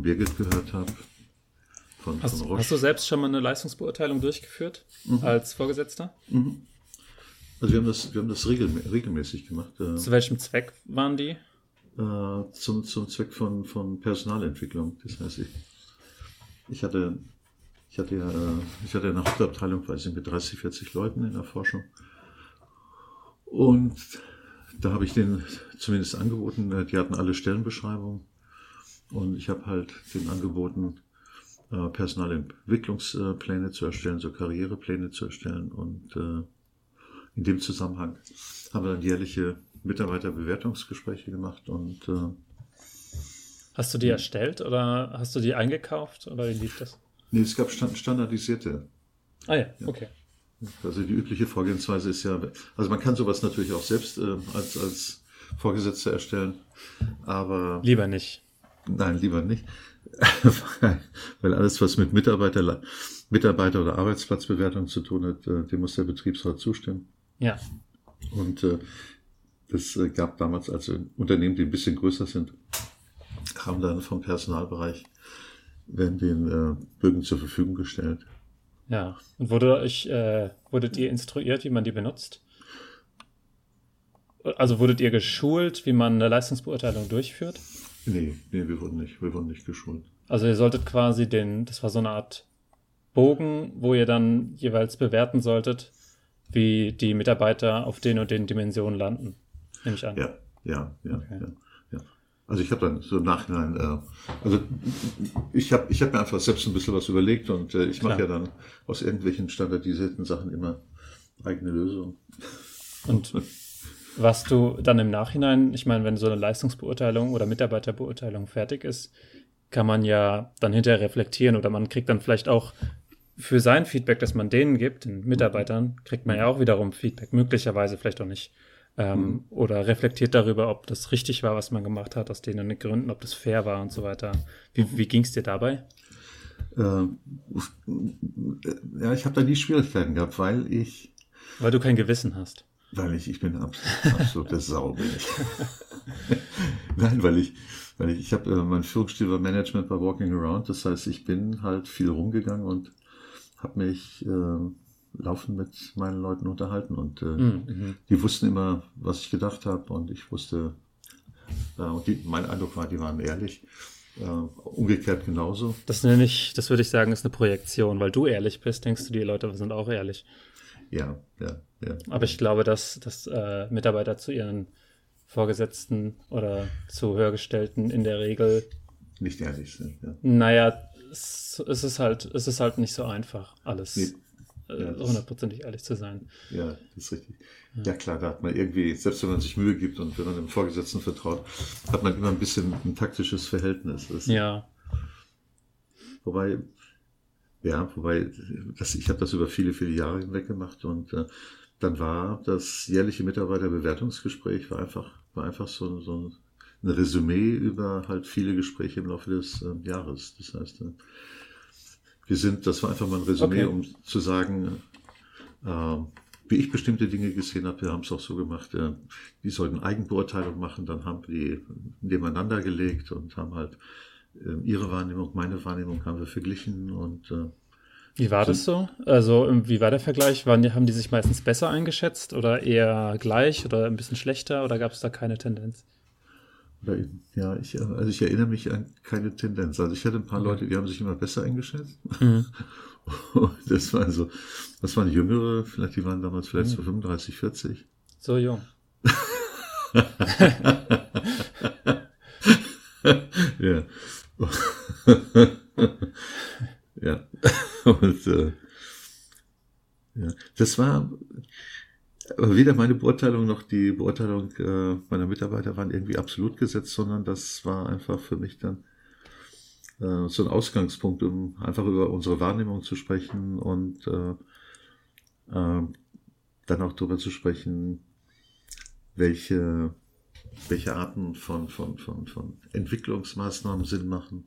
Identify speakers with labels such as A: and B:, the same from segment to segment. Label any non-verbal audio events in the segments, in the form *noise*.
A: von Birgit gehört habe.
B: Von, hast, von hast, du selbst schon mal eine Leistungsbeurteilung durchgeführt mhm. als Vorgesetzter?
A: Mhm. Also wir haben das, wir haben das regel, regelmäßig gemacht.
B: Äh, Zu welchem Zweck waren die?
A: Äh, zum, zum Zweck von, von Personalentwicklung. Das heißt, ich, ich hatte, ich hatte ja, äh, ich hatte eine Hauptabteilung, weiß ich, mit 30, 40 Leuten in der Forschung. Und da habe ich denen zumindest angeboten, die hatten alle Stellenbeschreibungen. Und ich habe halt den angeboten, Personalentwicklungspläne zu erstellen, so Karrierepläne zu erstellen und in dem Zusammenhang haben wir dann jährliche Mitarbeiterbewertungsgespräche gemacht und äh,
B: Hast du die erstellt oder hast du die eingekauft oder wie lief das?
A: Nee, es gab standardisierte.
B: Ah ja, ja. okay.
A: Also die übliche Vorgehensweise ist ja, also man kann sowas natürlich auch selbst äh, als, als Vorgesetzter erstellen, aber.
B: Lieber nicht.
A: Nein, lieber nicht. *laughs* Weil alles, was mit Mitarbeiter, Mitarbeiter oder Arbeitsplatzbewertung zu tun hat, äh, dem muss der Betriebsrat zustimmen.
B: Ja.
A: Und äh, das äh, gab damals also Unternehmen, die ein bisschen größer sind, haben dann vom Personalbereich werden den äh, Bögen zur Verfügung gestellt.
B: Ja. Und wurde euch, äh, wurdet ihr instruiert, wie man die benutzt? Also wurdet ihr geschult, wie man eine Leistungsbeurteilung durchführt?
A: Nee, nee, wir wurden nicht, wir wurden nicht geschult.
B: Also ihr solltet quasi den, das war so eine Art Bogen, wo ihr dann jeweils bewerten solltet, wie die Mitarbeiter auf den und den Dimensionen landen, nehme ich an.
A: Ja, ja, ja, okay. ja, ja. Also ich habe dann so im Nachhinein, äh, also ich habe ich hab mir einfach selbst ein bisschen was überlegt und äh, ich mache ja dann aus irgendwelchen standardisierten Sachen immer eigene Lösungen.
B: Und *laughs* was du dann im Nachhinein, ich meine, wenn so eine Leistungsbeurteilung oder Mitarbeiterbeurteilung fertig ist, kann man ja dann hinterher reflektieren oder man kriegt dann vielleicht auch für sein Feedback, das man denen gibt, den Mitarbeitern, kriegt man ja auch wiederum Feedback, möglicherweise vielleicht auch nicht. Ähm, mhm. Oder reflektiert darüber, ob das richtig war, was man gemacht hat, aus denen Gründen, ob das fair war und so weiter. Wie, wie ging es dir dabei?
A: Äh, ja, ich habe da nie Schwierigkeiten gehabt, weil ich.
B: Weil du kein Gewissen hast.
A: Weil ich, ich bin absolut, absolute *laughs* Sau, bin ich. *laughs* Nein, weil ich, weil ich, ich habe, äh, mein Führungsstil war Management bei Walking Around. Das heißt, ich bin halt viel rumgegangen und habe mich äh, laufend mit meinen Leuten unterhalten und äh, mhm. mhm. die wussten immer, was ich gedacht habe und ich wusste, äh, und die, mein Eindruck war, die waren ehrlich. Äh, umgekehrt genauso.
B: Das nenne ich, das würde ich sagen, ist eine Projektion, weil du ehrlich bist, denkst du, die Leute sind auch ehrlich.
A: Ja, ja, ja.
B: Aber ich glaube, dass, dass äh, Mitarbeiter zu ihren Vorgesetzten oder zu Höhergestellten in der Regel
A: nicht ehrlich sind. Ja.
B: Naja, es, es, ist halt, es ist halt nicht so einfach, alles nee. Äh, hundertprozentig ehrlich zu sein.
A: Ja, das ist richtig. Ja. ja. klar, da hat man irgendwie, selbst wenn man sich Mühe gibt und wenn man dem Vorgesetzten vertraut, hat man immer ein bisschen ein taktisches Verhältnis.
B: Ja.
A: Wobei, ja, wobei, das, ich habe das über viele, viele Jahre hinweg gemacht und äh, dann war das jährliche Mitarbeiterbewertungsgespräch war einfach, war einfach so, so ein Resümee über halt viele Gespräche im Laufe des äh, Jahres. Das heißt, äh, wir sind, das war einfach mal ein Resümee, okay. um zu sagen, äh, wie ich bestimmte Dinge gesehen habe, wir haben es auch so gemacht, äh, die sollten Eigenbeurteilung machen, dann haben wir die nebeneinander gelegt und haben halt ihre Wahrnehmung, meine Wahrnehmung haben wir verglichen und äh,
B: wie war das so? Also, wie war der Vergleich? Waren, haben die sich meistens besser eingeschätzt oder eher gleich oder ein bisschen schlechter oder gab es da keine Tendenz?
A: Ja, ich, also ich erinnere mich an keine Tendenz. Also ich hatte ein paar Leute, die haben sich immer besser eingeschätzt. Mhm. *laughs* Das war also, das waren Jüngere, vielleicht, die waren damals vielleicht mhm. so 35, 40.
B: So jung. *laughs* *laughs*
A: ja. *laughs* ja. *laughs* Und äh, ja, das war, weder meine Beurteilung noch die Beurteilung äh, meiner Mitarbeiter waren irgendwie absolut gesetzt, sondern das war einfach für mich dann äh, so ein Ausgangspunkt, um einfach über unsere Wahrnehmung zu sprechen und äh, äh, dann auch darüber zu sprechen, welche, welche Arten von, von, von, von Entwicklungsmaßnahmen Sinn machen.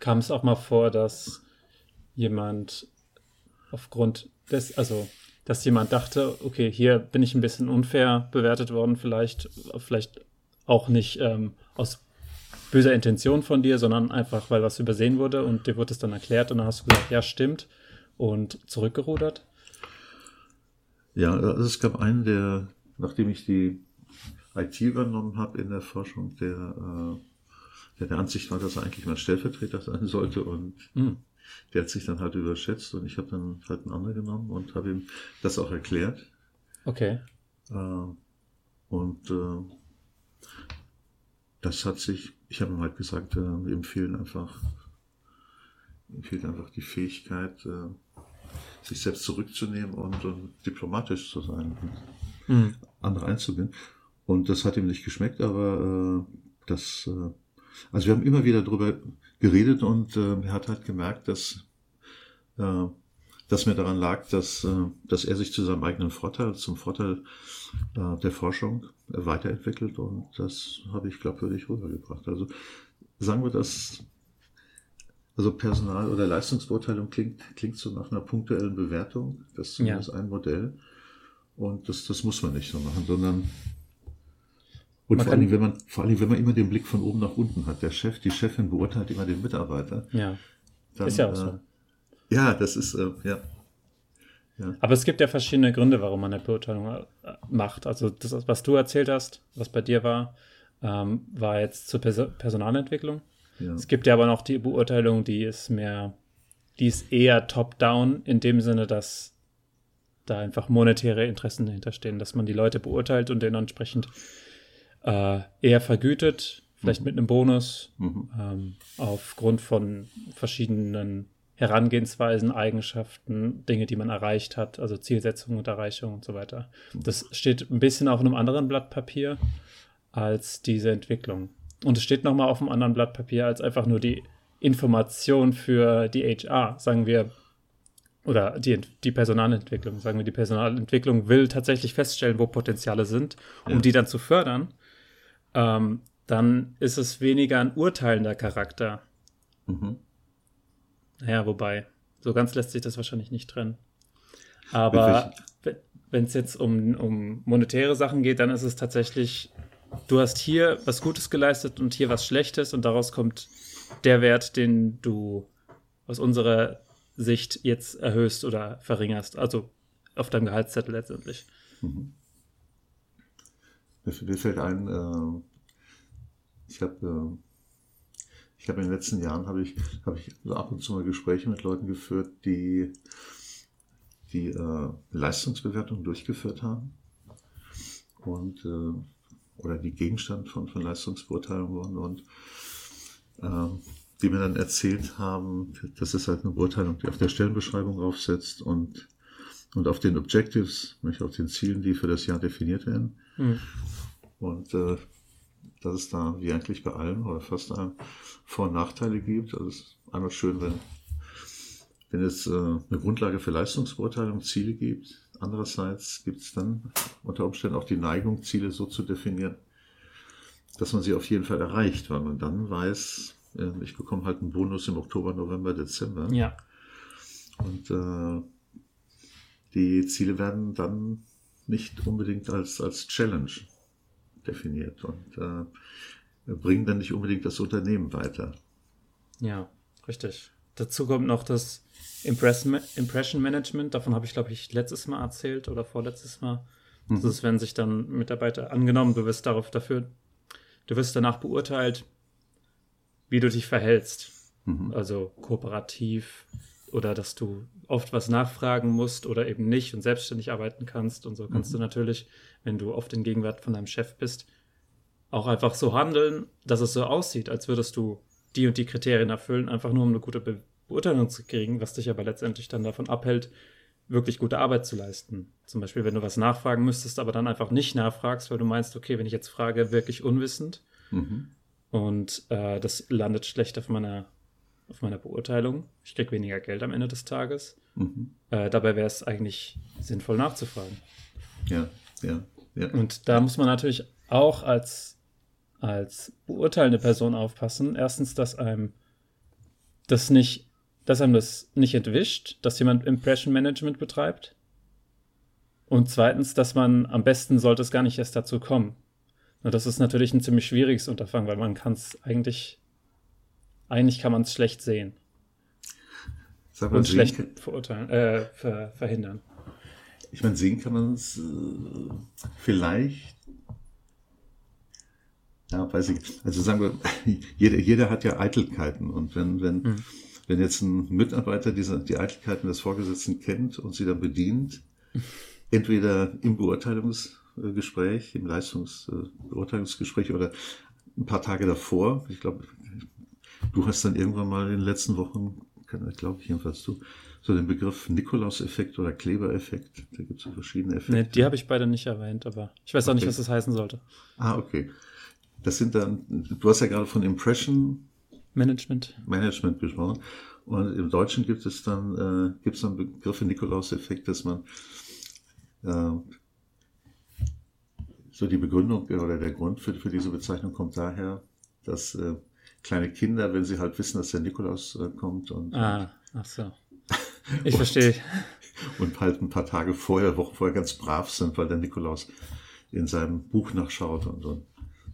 B: Kam es auch mal vor, dass jemand aufgrund des, also dass jemand dachte, okay, hier bin ich ein bisschen unfair bewertet worden, vielleicht, vielleicht auch nicht ähm, aus böser Intention von dir, sondern einfach, weil was übersehen wurde und dir wurde es dann erklärt und dann hast du gesagt, ja, stimmt und zurückgerudert?
A: Ja, also es gab einen, der, nachdem ich die IT übernommen habe in der Forschung, der, äh, der der Ansicht war, dass er eigentlich mein Stellvertreter sein sollte und mhm. der hat sich dann halt überschätzt und ich habe dann halt einen anderen genommen und habe ihm das auch erklärt.
B: Okay.
A: Äh, und äh, das hat sich, ich habe ihm halt gesagt, äh, wir empfehlen einfach, empfehlen einfach die Fähigkeit, äh, sich selbst zurückzunehmen und, und diplomatisch zu sein und mhm. andere einzubinden. Und das hat ihm nicht geschmeckt, aber äh, das, äh, also wir haben immer wieder darüber geredet und äh, er hat halt gemerkt, dass, äh, dass mir daran lag, dass, äh, dass er sich zu seinem eigenen Vorteil, zum Vorteil äh, der Forschung äh, weiterentwickelt und das habe ich glaubwürdig rübergebracht. Also sagen wir, dass also Personal- oder Leistungsbeurteilung klingt, klingt so nach einer punktuellen Bewertung. Das ist zumindest ja. ein Modell. Und das, das muss man nicht so machen, sondern und man vor allem, wenn man, vor allem, wenn man immer den Blick von oben nach unten hat. Der Chef, die Chefin beurteilt immer den Mitarbeiter.
B: Ja. Dann, ist ja auch so.
A: Äh, ja, das ist, äh, ja.
B: ja. Aber es gibt ja verschiedene Gründe, warum man eine Beurteilung äh, macht. Also das, was du erzählt hast, was bei dir war, ähm, war jetzt zur Pers Personalentwicklung. Ja. Es gibt ja aber noch die Beurteilung, die ist mehr, die ist eher top-down in dem Sinne, dass da einfach monetäre Interessen dahinter stehen, dass man die Leute beurteilt und denen entsprechend äh, eher vergütet, vielleicht mhm. mit einem Bonus, mhm. ähm, aufgrund von verschiedenen Herangehensweisen, Eigenschaften, Dinge, die man erreicht hat, also Zielsetzung und Erreichung und so weiter. Mhm. Das steht ein bisschen auf einem anderen Blatt Papier als diese Entwicklung. Und es steht nochmal auf einem anderen Blatt Papier als einfach nur die Information für die HR, sagen wir, oder die, die Personalentwicklung, sagen wir, die Personalentwicklung will tatsächlich feststellen, wo Potenziale sind, um ja. die dann zu fördern, ähm, dann ist es weniger ein urteilender Charakter. Mhm. Naja, wobei, so ganz lässt sich das wahrscheinlich nicht trennen. Aber wenn es jetzt um, um monetäre Sachen geht, dann ist es tatsächlich du hast hier was Gutes geleistet und hier was Schlechtes und daraus kommt der Wert, den du aus unserer Sicht jetzt erhöhst oder verringerst. Also auf deinem Gehaltszettel letztendlich. Mhm.
A: Mir, fällt ein, äh, ich habe äh, habe in den letzten Jahren habe ich, habe ich ab und zu mal Gespräche mit Leuten geführt, die die äh, Leistungsbewertung durchgeführt haben. Und äh, oder die Gegenstand von, von Leistungsbeurteilung wurden und äh, die mir dann erzählt haben, das ist halt eine Beurteilung, die auf der Stellenbeschreibung aufsetzt und, und auf den Objectives, nicht auf den Zielen, die für das Jahr definiert werden. Mhm. Und äh, dass es da, wie eigentlich bei allem oder fast allem, Vor- und Nachteile gibt. Also es ist einmal schön, wenn, wenn es äh, eine Grundlage für Leistungsbeurteilung, Ziele gibt, Andererseits gibt es dann unter Umständen auch die Neigung, Ziele so zu definieren, dass man sie auf jeden Fall erreicht, weil man dann weiß, äh, ich bekomme halt einen Bonus im Oktober, November, Dezember.
B: Ja.
A: Und äh, die Ziele werden dann nicht unbedingt als, als Challenge definiert und äh, bringen dann nicht unbedingt das Unternehmen weiter.
B: Ja, richtig. Dazu kommt noch das Impression Management, davon habe ich, glaube ich, letztes Mal erzählt oder vorletztes Mal. Mhm. Das ist, wenn sich dann Mitarbeiter angenommen, du wirst darauf dafür, du wirst danach beurteilt, wie du dich verhältst. Mhm. Also kooperativ oder dass du oft was nachfragen musst oder eben nicht und selbstständig arbeiten kannst. Und so kannst mhm. du natürlich, wenn du oft in Gegenwart von deinem Chef bist, auch einfach so handeln, dass es so aussieht, als würdest du die und die Kriterien erfüllen, einfach nur um eine gute Be Beurteilung zu kriegen, was dich aber letztendlich dann davon abhält, wirklich gute Arbeit zu leisten. Zum Beispiel, wenn du was nachfragen müsstest, aber dann einfach nicht nachfragst, weil du meinst, okay, wenn ich jetzt frage, wirklich unwissend mhm. und äh, das landet schlecht auf meiner, auf meiner Beurteilung. Ich kriege weniger Geld am Ende des Tages. Mhm. Äh, dabei wäre es eigentlich sinnvoll nachzufragen.
A: Ja, ja, ja.
B: Und da muss man natürlich auch als, als beurteilende Person aufpassen. Erstens, dass einem das nicht dass einem das nicht entwischt, dass jemand Impression Management betreibt. Und zweitens, dass man am besten sollte es gar nicht erst dazu kommen. das ist natürlich ein ziemlich schwieriges Unterfangen, weil man kann es eigentlich, eigentlich kann man es schlecht sehen.
A: Sag mal,
B: Und schlecht
A: kann-
B: verurteilen, äh, ver, verhindern.
A: Ich meine, sehen kann man es äh, vielleicht. Ja, weiß ich. Also sagen wir, *laughs* jeder, jeder hat ja Eitelkeiten. Und wenn, wenn,
B: Hm.
A: wenn jetzt ein Mitarbeiter diese, die Eitelkeiten des Vorgesetzten kennt und sie dann bedient, *laughs* entweder im Beurteilungsgespräch, im Leistungsbeurteilungsgespräch oder ein paar Tage davor, ich glaube, du hast dann irgendwann mal in den letzten Wochen, glaube ich jedenfalls du, so den Begriff Nikolaus-Effekt oder Kleber-Effekt. Da gibt es so verschiedene Effekte.
B: Nee, die habe ich beide nicht erwähnt, aber ich weiß auch nicht,
A: Okay.
B: was das heißen sollte.
A: Ah, okay. Das sind dann, du hast ja gerade von Impression
B: Management.
A: Management gesprochen. Und im Deutschen gibt es dann, äh, gibt es dann Begriffe Nikolaus-Effekt, dass man äh, so die Begründung oder der Grund für, für diese Bezeichnung kommt daher, dass äh, kleine Kinder, wenn sie halt wissen, dass der Nikolaus äh, kommt und,
B: Ah, ach so. *laughs* Ich verstehe.
A: und halt ein paar Tage vorher, Wochen vorher ganz brav sind, weil der Nikolaus in seinem Buch nachschaut und, und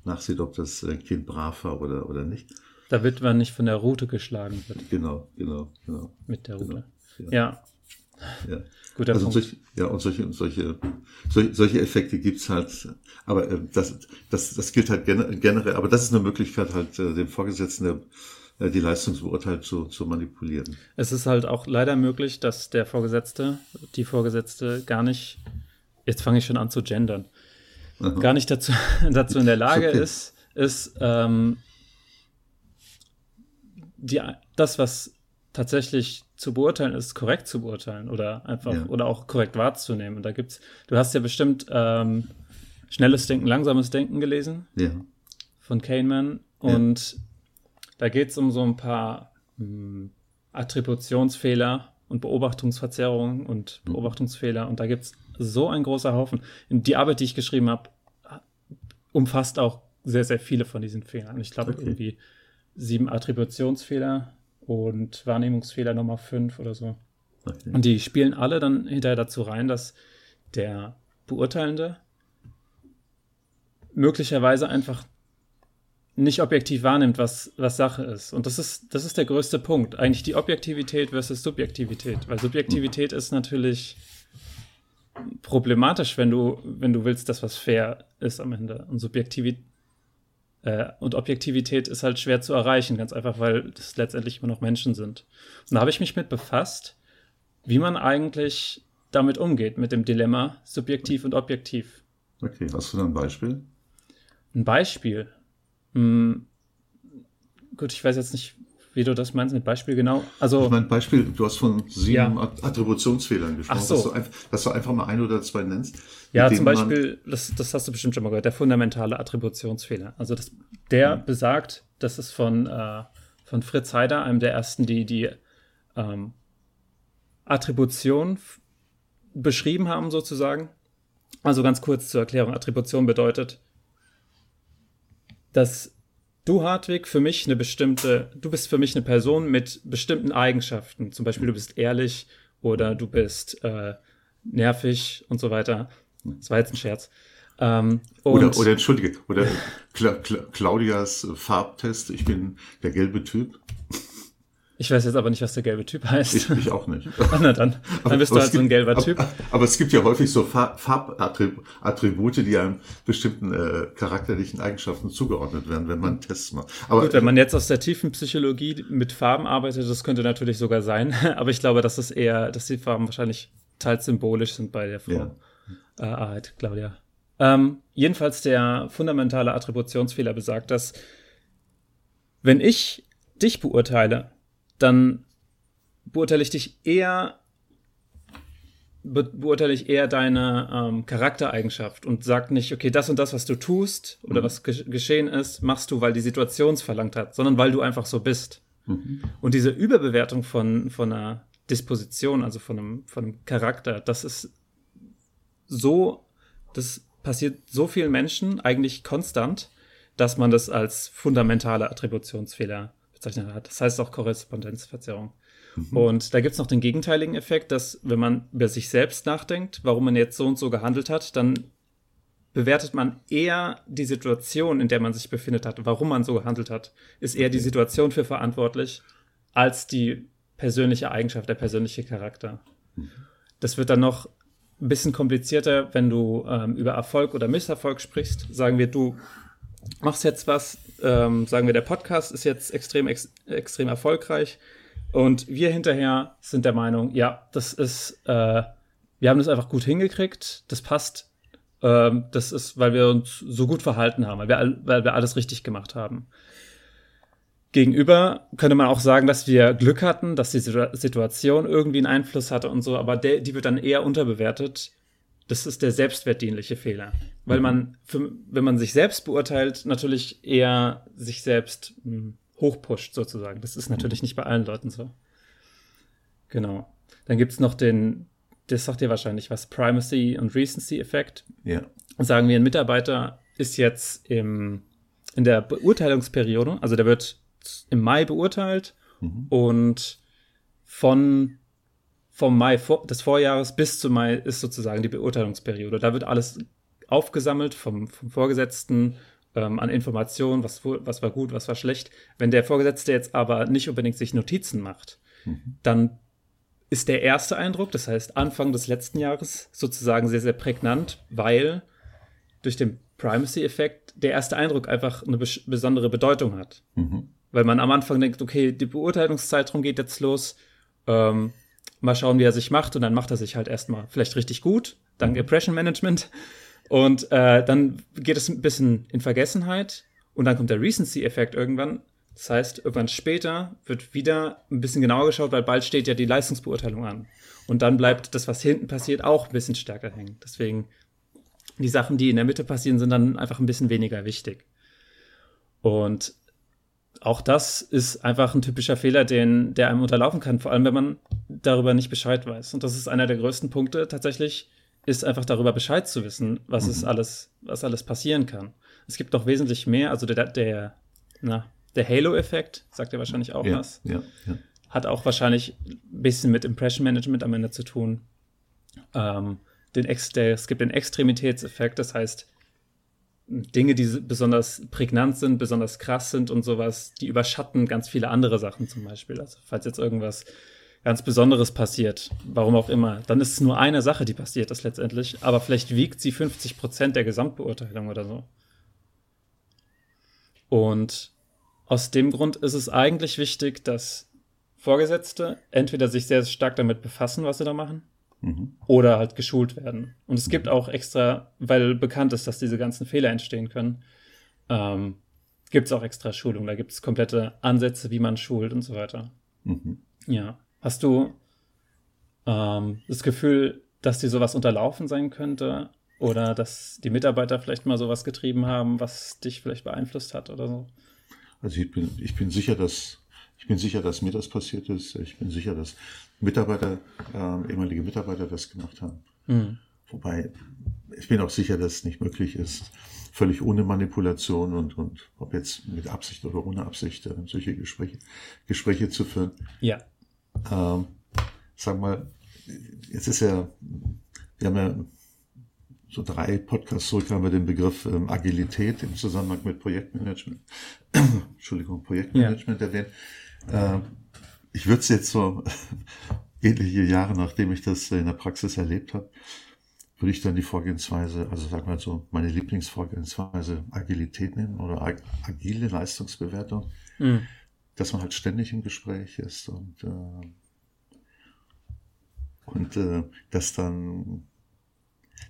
A: nachsieht, ob das äh, Kind brav war oder, oder nicht.
B: Da wird man nicht von der Route geschlagen wird
A: Genau, genau, genau.
B: mit der Route.
A: Genau,
B: Ja,
A: Ja.
B: Guter
A: Also
B: Punkt.
A: solche, ja, und solche, solche, solche, solche Effekte gibt's halt, aber äh, das, das, das gilt halt gen- generell, aber das ist eine Möglichkeit, halt äh, den Vorgesetzten der, äh, die Leistungsbeurteilung zu, zu manipulieren.
B: Es ist halt auch leider möglich, dass der Vorgesetzte, die Vorgesetzte gar nicht, jetzt fange ich schon an zu gendern, gar nicht dazu, *laughs* dazu in der Lage
A: okay.
B: ist, ist ähm, die, das, was tatsächlich zu beurteilen ist, korrekt zu beurteilen oder einfach
A: Ja.
B: oder auch korrekt wahrzunehmen. Und da gibt's, du hast ja bestimmt ähm, schnelles Denken, langsames Denken gelesen
A: Ja,
B: von Kahneman und da geht es um so ein paar mh, Attributionsfehler und Beobachtungsverzerrungen und Beobachtungsfehler und da gibt es so ein großer Haufen. Die Arbeit, die ich geschrieben habe, umfasst auch sehr, sehr viele von diesen Fehlern. Ich glaube
A: Okay.
B: irgendwie sieben Attributionsfehler und Wahrnehmungsfehler Nummer fünf oder so.
A: okay.
B: Und die spielen alle dann hinterher dazu rein, dass der Beurteilende möglicherweise einfach nicht objektiv wahrnimmt, was, was Sache ist. Und das ist, das ist der größte Punkt. Eigentlich die Objektivität versus Subjektivität. Weil Subjektivität ist natürlich problematisch, wenn du, wenn du willst, dass was fair ist am Ende. Und Subjektivität und Objektivität ist halt schwer zu erreichen, ganz einfach, weil das letztendlich immer noch Menschen sind. Und da habe ich mich mit befasst, wie man eigentlich damit umgeht, mit dem Dilemma subjektiv und objektiv.
A: okay. Hast du da ein Beispiel?
B: Ein Beispiel. Hm, gut, ich weiß jetzt nicht, wie du das meinst mit Beispiel genau. Also,
A: Ich meine, Beispiel, du hast von sieben
B: Ja.
A: At- Attributionsfehlern gesprochen,
B: Ach so.
A: dass, du einfach, dass du einfach mal ein oder zwei nennst.
B: ja, zum Beispiel, das, das hast du bestimmt schon mal gehört, der fundamentale Attributionsfehler. Also, das, der besagt, das ist von, äh, von Fritz Heider, einem der ersten, die die ähm, Attribution beschrieben haben, sozusagen. Also ganz kurz zur Erklärung. Attribution bedeutet, dass du, Hartwig, für mich eine bestimmte, du bist für mich eine Person mit bestimmten Eigenschaften. Zum Beispiel, du bist ehrlich oder du bist äh, nervig und so weiter. Das war jetzt ein Scherz. Ähm,
A: Oder, oder entschuldige, oder Cla Cla Claudias Farbtest, ich bin der gelbe Typ.
B: Ich weiß jetzt aber nicht, was der gelbe Typ heißt.
A: Ich, ich auch nicht. *laughs*
B: Na dann, dann bist du halt so ein
A: gibt-
B: gelber
A: aber,
B: Typ.
A: Aber es gibt ja häufig so Farb- Farbattribute, die einem bestimmten äh, charakterlichen Eigenschaften zugeordnet werden, wenn man Tests macht. Aber
B: Gut, wenn man jetzt aus der tiefen Psychologie mit Farben arbeitet, das könnte natürlich sogar sein, *laughs* aber ich glaube, dass es eher, dass die Farben wahrscheinlich teils symbolisch sind bei der Frau
A: Ja.
B: äh, Arendt, Claudia. Ähm, jedenfalls der fundamentale Attributionsfehler besagt, dass wenn ich dich beurteile, dann beurteile ich dich eher be beurteile ich eher deine ähm, Charaktereigenschaft und sag nicht, okay, das und das, was du tust oder was ge geschehen ist, machst du, weil die Situation es verlangt hat, sondern weil du einfach so bist. Und diese Überbewertung von, von einer Disposition, also von einem, von einem Charakter, das ist so, das passiert so vielen Menschen eigentlich konstant, dass man das als fundamentale Attributionsfehler bezeichnet hat. Das heißt auch Korrespondenzverzerrung. Und da gibt es noch den gegenteiligen Effekt, dass wenn man über sich selbst nachdenkt, warum man jetzt so und so gehandelt hat, dann bewertet man eher die Situation, in der man sich befindet hat, warum man so gehandelt hat, ist eher die Situation für verantwortlich als die persönliche Eigenschaft, der persönliche Charakter. Das wird dann noch ein bisschen komplizierter, wenn du ähm, über Erfolg oder Misserfolg sprichst. Sagen wir, du machst jetzt was, ähm, sagen wir, der Podcast ist jetzt extrem, ex extrem erfolgreich und wir hinterher sind der Meinung, ja, das ist, äh, wir haben das einfach gut hingekriegt, das passt, ähm, das ist, weil wir uns so gut verhalten haben, weil wir, weil wir alles richtig gemacht haben. Gegenüber könnte man auch sagen, dass wir Glück hatten, dass die Situation irgendwie einen Einfluss hatte und so, aber der, die wird dann eher unterbewertet. Das ist der selbstwertdienliche Fehler. Weil mhm. man, für, wenn man sich selbst beurteilt, natürlich eher sich selbst mh, hm, hochpusht, sozusagen. Das ist natürlich nicht bei allen Leuten so. Genau. Dann gibt es noch den, das sagt dir wahrscheinlich was, Primacy und Recency-Effekt.
A: Ja.
B: Sagen wir, ein Mitarbeiter ist jetzt im, in der Beurteilungsperiode, also der wird im Mai beurteilt mhm. und von vom Mai vor, des Vorjahres bis zum Mai ist sozusagen die Beurteilungsperiode. Da wird alles aufgesammelt vom, vom Vorgesetzten ähm, an Informationen, was, was war gut, was war schlecht. Wenn der Vorgesetzte jetzt aber nicht unbedingt sich Notizen macht, mhm. dann ist der erste Eindruck, das heißt Anfang des letzten Jahres, sozusagen sehr, sehr prägnant, weil durch den Primacy-Effekt der erste Eindruck einfach eine besondere Bedeutung hat. Mhm. Weil man am Anfang denkt, okay, die Beurteilungszeitraum geht jetzt los, ähm, mal schauen, wie er sich macht und dann macht er sich halt erstmal vielleicht richtig gut, dank mhm. Impression Management. Und äh, dann geht es ein bisschen in Vergessenheit und dann kommt der Recency-Effekt irgendwann. Das heißt, irgendwann später wird wieder ein bisschen genauer geschaut, weil bald steht ja die Leistungsbeurteilung an. Und dann bleibt das, was hinten passiert, auch ein bisschen stärker hängen. Deswegen, die Sachen, die in der Mitte passieren, sind dann einfach ein bisschen weniger wichtig. Und auch das ist einfach ein typischer Fehler, den, der einem unterlaufen kann, vor allem wenn man darüber nicht Bescheid weiß. Und das ist einer der größten Punkte tatsächlich, ist einfach darüber Bescheid zu wissen, was mhm. es alles, was alles passieren kann. Es gibt noch wesentlich mehr, also der, der, na, der Halo-Effekt, sagt ja wahrscheinlich auch
A: ja,
B: was.
A: Ja, ja.
B: Hat auch wahrscheinlich ein bisschen mit Impression Management am Ende zu tun. Ähm, den Ex der, es gibt den Extremitätseffekt, das heißt, Dinge, die besonders prägnant sind, besonders krass sind und sowas, die überschatten ganz viele andere Sachen zum Beispiel. Also falls jetzt irgendwas ganz Besonderes passiert, warum auch immer, dann ist es nur eine Sache, die passiert ist letztendlich, aber vielleicht wiegt sie 50 Prozent der Gesamtbeurteilung oder so. Und aus dem Grund ist es eigentlich wichtig, dass Vorgesetzte entweder sich sehr stark damit befassen, was sie da machen, mhm. oder halt geschult werden. Und es gibt mhm. auch extra, weil bekannt ist, dass diese ganzen Fehler entstehen können, ähm, gibt es auch extra Schulung. Da gibt es komplette Ansätze, wie man schult und so weiter. Mhm. Ja. Hast du ähm, das Gefühl, dass dir sowas unterlaufen sein könnte? Oder dass die Mitarbeiter vielleicht mal sowas getrieben haben, was dich vielleicht beeinflusst hat oder so?
A: Also ich bin, ich bin sicher, dass ich bin sicher, dass mir das passiert ist. Ich bin sicher, dass Mitarbeiter, äh, ehemalige Mitarbeiter das gemacht haben. Mhm. Wobei, ich bin auch sicher, dass es nicht möglich ist, völlig ohne Manipulation und, und ob jetzt mit Absicht oder ohne Absicht äh, solche Gespräche, Gespräche zu führen.
B: Ja.
A: Ähm, sag mal, jetzt ist ja, wir haben ja so drei Podcasts zurück haben wir den Begriff ähm, Agilität im Zusammenhang mit Projektmanagement, *clears throat* Entschuldigung, Projektmanagement ja. erwähnt. Ähm, ich würde es jetzt so *laughs* ähnliche Jahre, nachdem ich das in der Praxis erlebt habe, würde ich dann die Vorgehensweise, also sag mal so, meine Lieblingsvorgehensweise Agilität nennen oder ag agile Leistungsbewertung, mhm. dass man halt ständig im Gespräch ist und äh, und äh, dass dann,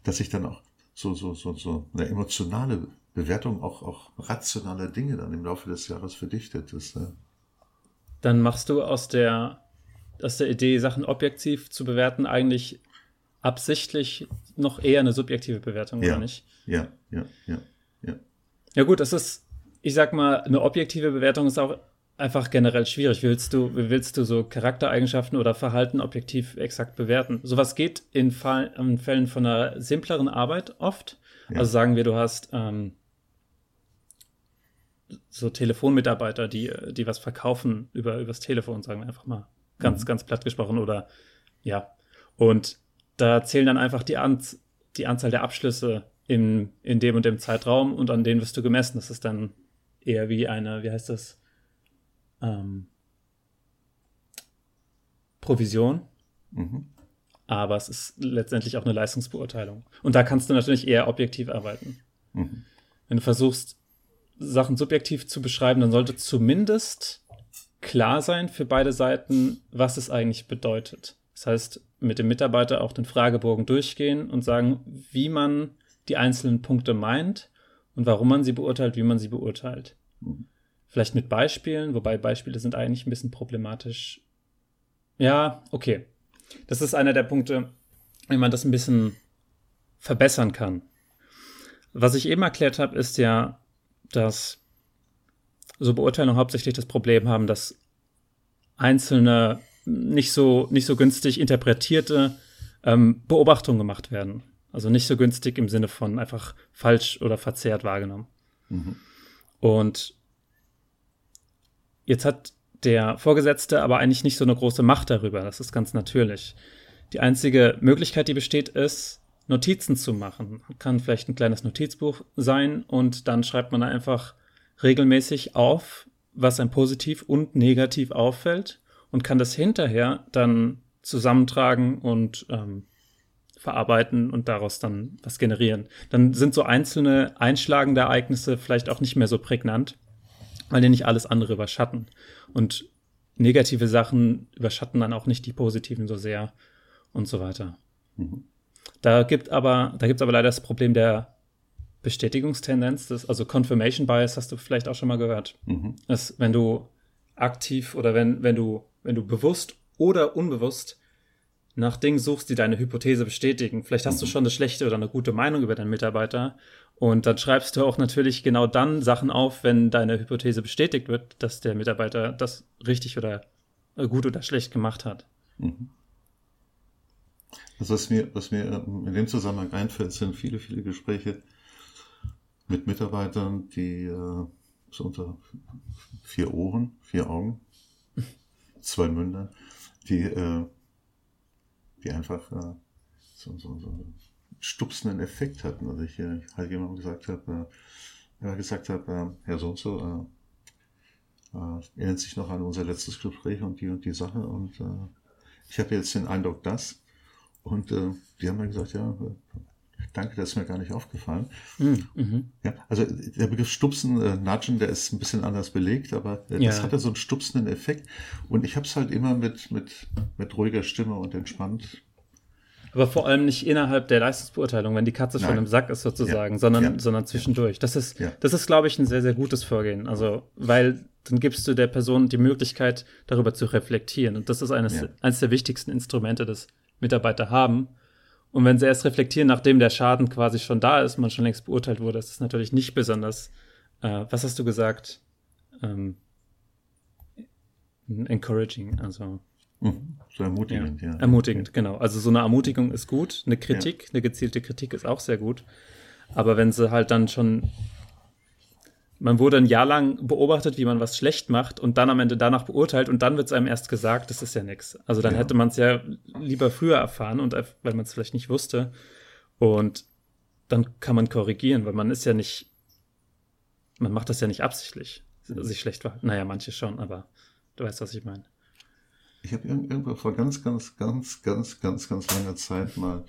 A: dass ich dann auch so so so so eine emotionale Bewertung auch auch rationaler Dinge dann im Laufe des Jahres verdichtet ist. Äh,
B: dann machst du aus der, aus der Idee, Sachen objektiv zu bewerten, eigentlich absichtlich noch eher eine subjektive Bewertung,
A: ja,
B: oder nicht?
A: Ja, ja, ja, ja.
B: Ja, gut, das ist, ich sag mal, eine objektive Bewertung ist auch einfach generell schwierig. Wie willst du, willst du so Charaktereigenschaften oder Verhalten objektiv exakt bewerten? Sowas geht in, Fall, in Fällen von einer simpleren Arbeit oft. Ja. Also sagen wir, du hast ähm, so Telefonmitarbeiter, die, die was verkaufen über übers Telefon, sagen wir einfach mal. Ganz, mhm. ganz platt gesprochen oder ja. Und da zählen dann einfach die, An die Anzahl der Abschlüsse in, in dem und dem Zeitraum und an denen wirst du gemessen. Das ist dann eher wie eine, wie heißt das? Ähm, Provision. Mhm. Aber es ist letztendlich auch eine Leistungsbeurteilung. Und da kannst du natürlich eher objektiv arbeiten. Mhm. Wenn du versuchst, Sachen subjektiv zu beschreiben, dann sollte zumindest klar sein für beide Seiten, was es eigentlich bedeutet. Das heißt, mit dem Mitarbeiter auch den Fragebogen durchgehen und sagen, wie man die einzelnen Punkte meint und warum man sie beurteilt, wie man sie beurteilt. Mhm. Vielleicht mit Beispielen, wobei Beispiele sind eigentlich ein bisschen problematisch. Ja, okay. Das ist einer der Punkte, wie man das ein bisschen verbessern kann. Was ich eben erklärt habe, ist ja, dass so Beurteilungen hauptsächlich das Problem haben, dass einzelne nicht so, nicht so günstig interpretierte ähm, Beobachtungen gemacht werden. Also nicht so günstig im Sinne von einfach falsch oder verzerrt wahrgenommen. Mhm. Und jetzt hat der Vorgesetzte aber eigentlich nicht so eine große Macht darüber. Das ist ganz natürlich. Die einzige Möglichkeit, die besteht, ist, Notizen zu machen. Kann vielleicht ein kleines Notizbuch sein und dann schreibt man einfach regelmäßig auf, was ein positiv und negativ auffällt und kann das hinterher dann zusammentragen und ähm, verarbeiten und daraus dann was generieren. Dann sind so einzelne einschlagende Ereignisse vielleicht auch nicht mehr so prägnant, weil die nicht alles andere überschatten. Und negative Sachen überschatten dann auch nicht die positiven so sehr und so weiter. Mhm. Da gibt aber, da gibt es aber leider das Problem der Bestätigungstendenz, das, also Confirmation Bias hast du vielleicht auch schon mal gehört. Mhm. Dass, wenn du aktiv oder wenn, wenn du, wenn du bewusst oder unbewusst nach Dingen suchst, die deine Hypothese bestätigen. Vielleicht hast mhm. du schon eine schlechte oder eine gute Meinung über deinen Mitarbeiter und dann schreibst du auch natürlich genau dann Sachen auf, wenn deine Hypothese bestätigt wird, dass der Mitarbeiter das richtig oder gut oder schlecht gemacht hat. Mhm.
A: Also was mir, was mir in dem Zusammenhang einfällt, sind viele, viele Gespräche mit Mitarbeitern, die äh, so unter vier Ohren, vier Augen, zwei Münder, die, äh, die einfach äh, so, so, so einen stupsenden Effekt hatten. Also ich äh, halt jemandem gesagt habe, äh, gesagt habe, äh, Herr so und so, äh, erinnert sich noch an unser letztes Gespräch und die und die Sache und äh, ich habe jetzt den Eindruck, dass und äh, die haben mir gesagt, ja, danke, das ist mir gar nicht aufgefallen. Hm, mhm. Ja, also der Begriff Stupsen, äh, Nudgen, der ist ein bisschen anders belegt, aber äh, ja. das hat ja so einen stupsenden Effekt. Und ich habe es halt immer mit, mit, mit ruhiger Stimme und entspannt.
B: Aber vor allem nicht innerhalb der Leistungsbeurteilung, wenn die Katze Nein. schon im Sack ist sozusagen, ja. sondern, ja. sondern zwischendurch. Das ist, das ist, glaube ich, ein sehr, sehr gutes Vorgehen. Also, weil dann gibst du der Person die Möglichkeit, darüber zu reflektieren. Und das ist eines, eines der wichtigsten Instrumente des Mitarbeiter haben. Und wenn sie erst reflektieren, nachdem der Schaden quasi schon da ist, man schon längst beurteilt wurde, ist es natürlich nicht besonders, äh, was hast du gesagt? Ähm, encouraging, also.
A: Mhm, so ermutigend, ja, ja.
B: Ermutigend, genau. Also so eine Ermutigung ist gut. Eine Kritik, ja. eine gezielte Kritik ist auch sehr gut. Aber wenn sie halt dann schon man wurde ein Jahr lang beobachtet, wie man was schlecht macht und dann am Ende danach beurteilt und dann wird es einem erst gesagt, das ist ja nichts. Also dann ja. hätte man es ja lieber früher erfahren und weil man es vielleicht nicht wusste. Und dann kann man korrigieren, weil man ist ja nicht, man macht das ja nicht absichtlich, sich schlecht verhalten. Naja, manche schon, aber du weißt, was ich meine.
A: Ich habe irgendwo vor ganz, ganz, ganz, ganz, ganz, ganz langer Zeit mal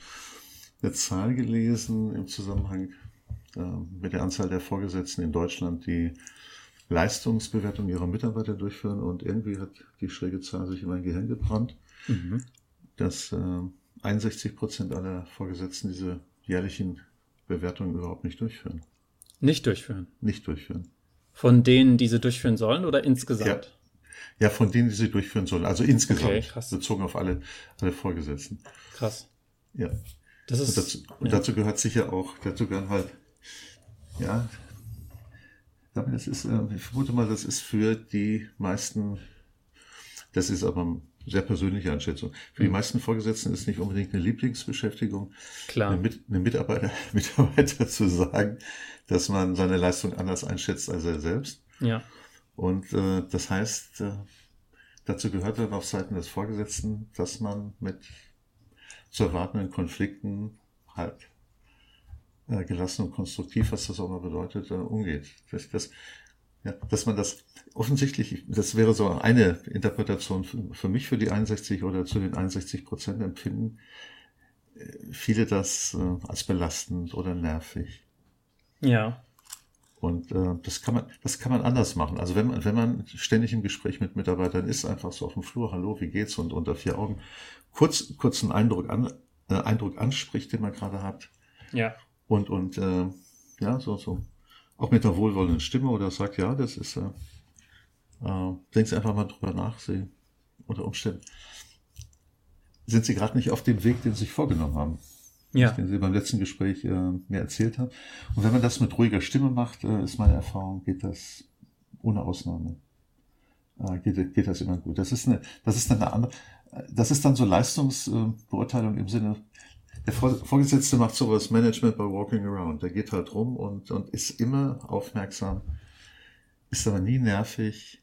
A: eine Zahl gelesen im Zusammenhang mit der Anzahl der Vorgesetzten in Deutschland, die Leistungsbewertung ihrer Mitarbeiter durchführen und irgendwie hat die schräge Zahl sich in mein Gehirn gebrannt, mhm. dass äh, 61 Prozent aller Vorgesetzten diese jährlichen Bewertungen überhaupt nicht durchführen.
B: Nicht durchführen?
A: Nicht durchführen.
B: Von denen, die sie durchführen sollen oder insgesamt?
A: Ja, ja von denen, die sie durchführen sollen. Also insgesamt, okay, bezogen auf alle, alle Vorgesetzten.
B: Krass.
A: Ja. Das ist, und dazu, und ja. dazu gehört sicher auch, dazu gehören halt ja, das ist, äh, ich vermute mal, das ist für die meisten, das ist aber eine sehr persönliche Einschätzung. Für die mhm. meisten Vorgesetzten ist nicht unbedingt eine Lieblingsbeschäftigung,
B: Klar.
A: Eine, eine Mitarbeiter, *laughs* Mitarbeiter zu sagen, dass man seine Leistung anders einschätzt als er selbst.
B: Ja.
A: Und äh, das heißt, äh, dazu gehört dann auf Seiten des Vorgesetzten, dass man mit zu erwartenden Konflikten halt äh, gelassen und konstruktiv, was das auch mal bedeutet, äh, umgeht. Das, das, ja, dass man das offensichtlich, das wäre so eine Interpretation für, für mich für die 61 oder zu den 61 Prozent empfinden, äh, viele das äh, als belastend oder nervig.
B: Ja.
A: Und äh, das kann man, das kann man anders machen. Also wenn man, wenn man ständig im Gespräch mit Mitarbeitern ist, einfach so auf dem Flur, hallo, wie geht's? Und unter vier Augen kurz, kurz einen Eindruck an, äh, Eindruck anspricht, den man gerade hat.
B: Ja.
A: Und, und äh, ja, so, so auch mit einer wohlwollenden Stimme oder sagt, ja, das ist, äh, äh, denken Sie einfach mal drüber nach, Sie unter Umständen sind Sie gerade nicht auf dem Weg, den Sie sich vorgenommen haben.
B: Ja.
A: Den Sie beim letzten Gespräch äh, mir erzählt haben. Und wenn man das mit ruhiger Stimme macht, äh, ist meine Erfahrung, geht das ohne Ausnahme. Äh, geht, geht das immer gut. Das ist eine, das ist dann eine andere, das ist dann so Leistungsbeurteilung im Sinne, der Vorgesetzte macht sowas Management by Walking Around. Der geht halt rum und, und ist immer aufmerksam, ist aber nie nervig,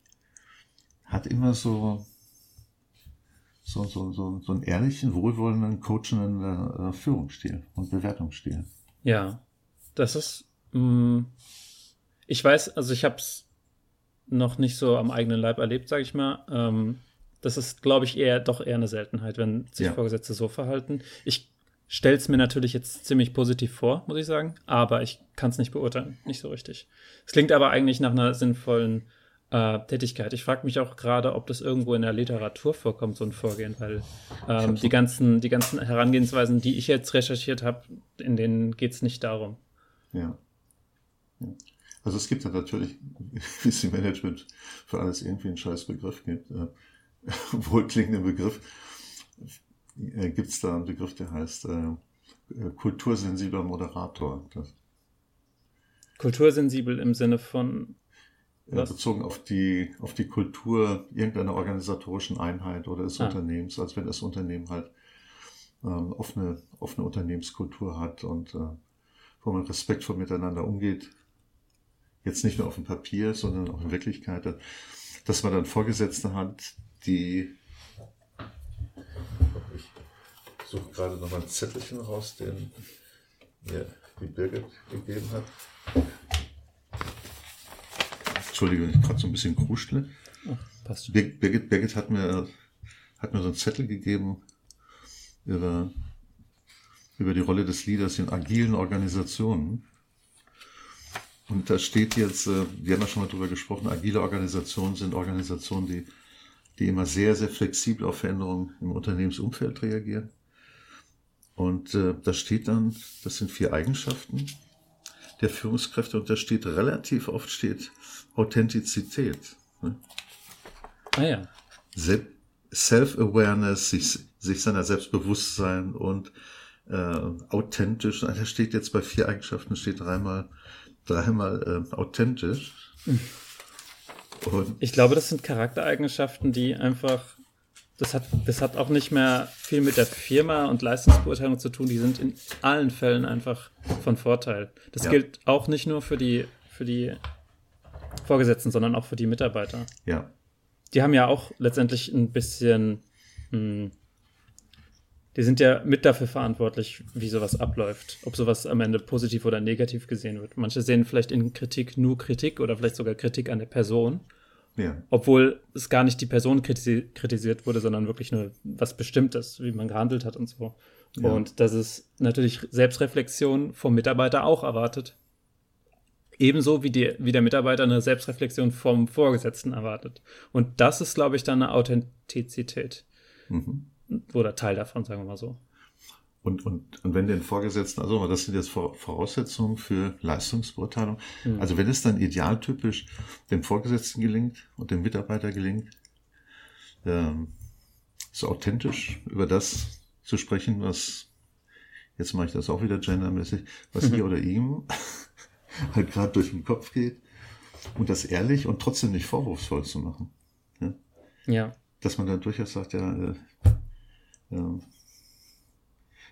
A: hat immer so, so, so, so, so einen ehrlichen, wohlwollenden, coachenden äh, Führungsstil und Bewertungsstil.
B: Ja, das ist, mh, mm, ich weiß, also ich habe es noch nicht so am eigenen Leib erlebt, sage ich mal. Ähm, das ist, glaube ich, eher doch eher eine Seltenheit, wenn sich ja. Vorgesetzte so verhalten. Ich stelle es mir natürlich jetzt ziemlich positiv vor, muss ich sagen, aber ich kann es nicht beurteilen, nicht so richtig. Es klingt aber eigentlich nach einer sinnvollen äh, Tätigkeit. Ich frage mich auch gerade, ob das irgendwo in der Literatur vorkommt, so ein Vorgehen, weil ähm, die, ganzen, die ganzen Herangehensweisen, die ich jetzt recherchiert habe, in denen geht es nicht darum.
A: Ja. ja. Also es gibt ja natürlich, *laughs* wie es im Management für alles irgendwie einen scheiß Begriff gibt, äh, *laughs* wohlklingenden Begriff äh, gibt es da einen Begriff, der heißt äh, äh, kultursensibler Moderator. Das,
B: Kultursensibel im Sinne von
A: ja, bezogen auf die, auf die Kultur irgendeiner organisatorischen Einheit oder des ah. Unternehmens, als wenn das Unternehmen halt ähm, offene, offene Unternehmenskultur hat und äh, wo man respektvoll miteinander umgeht. Jetzt nicht nur auf dem Papier, sondern auch in Wirklichkeit, dass man dann Vorgesetzte hat, die suche gerade noch mal ein Zettelchen raus, den mir die Birgit gegeben hat. Entschuldigung, ich gerade so ein bisschen kruschle. passt. Birgit, Birgit hat mir, hat mir so einen Zettel gegeben über, über die Rolle des Leaders in agilen Organisationen. Und da steht jetzt, äh, wir haben ja schon mal drüber gesprochen, agile Organisationen sind Organisationen, die, die immer sehr, sehr flexibel auf Veränderungen im Unternehmensumfeld reagieren. Und äh, da steht dann, das sind vier Eigenschaften der Führungskräfte und da steht relativ oft steht Authentizität. Ne?
B: Ah ja.
A: Self-Awareness, sich, sich seiner Selbstbewusstsein und äh, authentisch. Da steht jetzt bei vier Eigenschaften steht dreimal, dreimal äh, authentisch.
B: Und ich glaube, das sind Charaktereigenschaften, die einfach das hat, das hat auch nicht mehr viel mit der Firma und Leistungsbeurteilung zu tun. Die sind in allen Fällen einfach von Vorteil. Das ja. gilt auch nicht nur für die, für die Vorgesetzten, sondern auch für die Mitarbeiter.
A: Ja.
B: Die haben ja auch letztendlich ein bisschen, mh, hm, die sind ja mit dafür verantwortlich, wie sowas abläuft. Ob sowas am Ende positiv oder negativ gesehen wird. Manche sehen vielleicht in Kritik nur Kritik oder vielleicht sogar Kritik an der Person.
A: Ja.
B: Obwohl es gar nicht die Person kritisiert wurde, sondern wirklich nur was Bestimmtes, wie man gehandelt hat und so. Ja. Und das ist natürlich Selbstreflexion vom Mitarbeiter auch erwartet. Ebenso wie, die, wie der Mitarbeiter eine Selbstreflexion vom Vorgesetzten erwartet. Und das ist, glaube ich, dann eine Authentizität. Mhm. Oder Teil davon, sagen wir mal so.
A: Und, und, und wenn den Vorgesetzten, also das sind jetzt Voraussetzungen für Leistungsbeurteilung. Mhm. Also wenn es dann idealtypisch dem Vorgesetzten gelingt und dem Mitarbeiter gelingt, ähm, so authentisch über das zu sprechen, was, jetzt mache ich das auch wieder gendermäßig, was mhm. ihr oder ihm *laughs* halt gerade durch den Kopf geht und das ehrlich und trotzdem nicht vorwurfsvoll zu machen.
B: Ja. ja.
A: Dass man dann durchaus sagt, ja, äh, äh,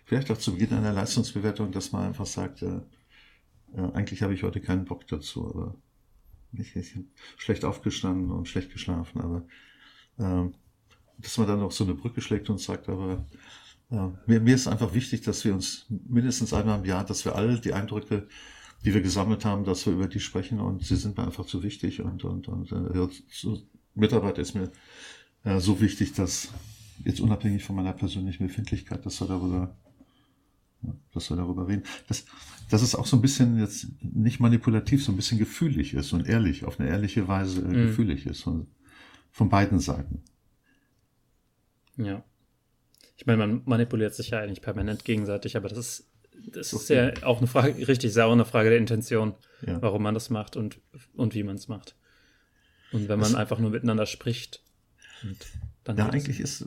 A: vielleicht auch zu Beginn einer Leistungsbewertung, dass man einfach sagt, äh, äh, eigentlich habe ich heute keinen Bock dazu, aber ich, ich schlecht aufgestanden und schlecht geschlafen, aber äh, dass man dann auch so eine Brücke schlägt und sagt, aber mir, mir ist einfach wichtig, dass wir uns mindestens einmal im Jahr, dass wir alle die Eindrücke, die wir gesammelt haben, dass wir über die sprechen und sie sind mir einfach zu wichtig und, und, und äh, so, Mitarbeiter ist mir äh, so wichtig, dass jetzt unabhängig von meiner persönlichen Befindlichkeit, dass wir darüber, dass wir darüber reden, dass, dass es auch so ein bisschen jetzt nicht manipulativ, so ein bisschen gefühlig ist und ehrlich, auf eine ehrliche Weise äh, mhm. gefühlig ist von, von beiden Seiten.
B: Ja. Ich meine, man manipuliert sich ja eigentlich permanent gegenseitig, aber das ist, das ist ja auch eine Frage, richtig, auch eine Frage der Intention, ja. warum man das macht und, und wie man es macht. Und wenn man das, einfach nur miteinander spricht.
A: Dann ja, eigentlich ist,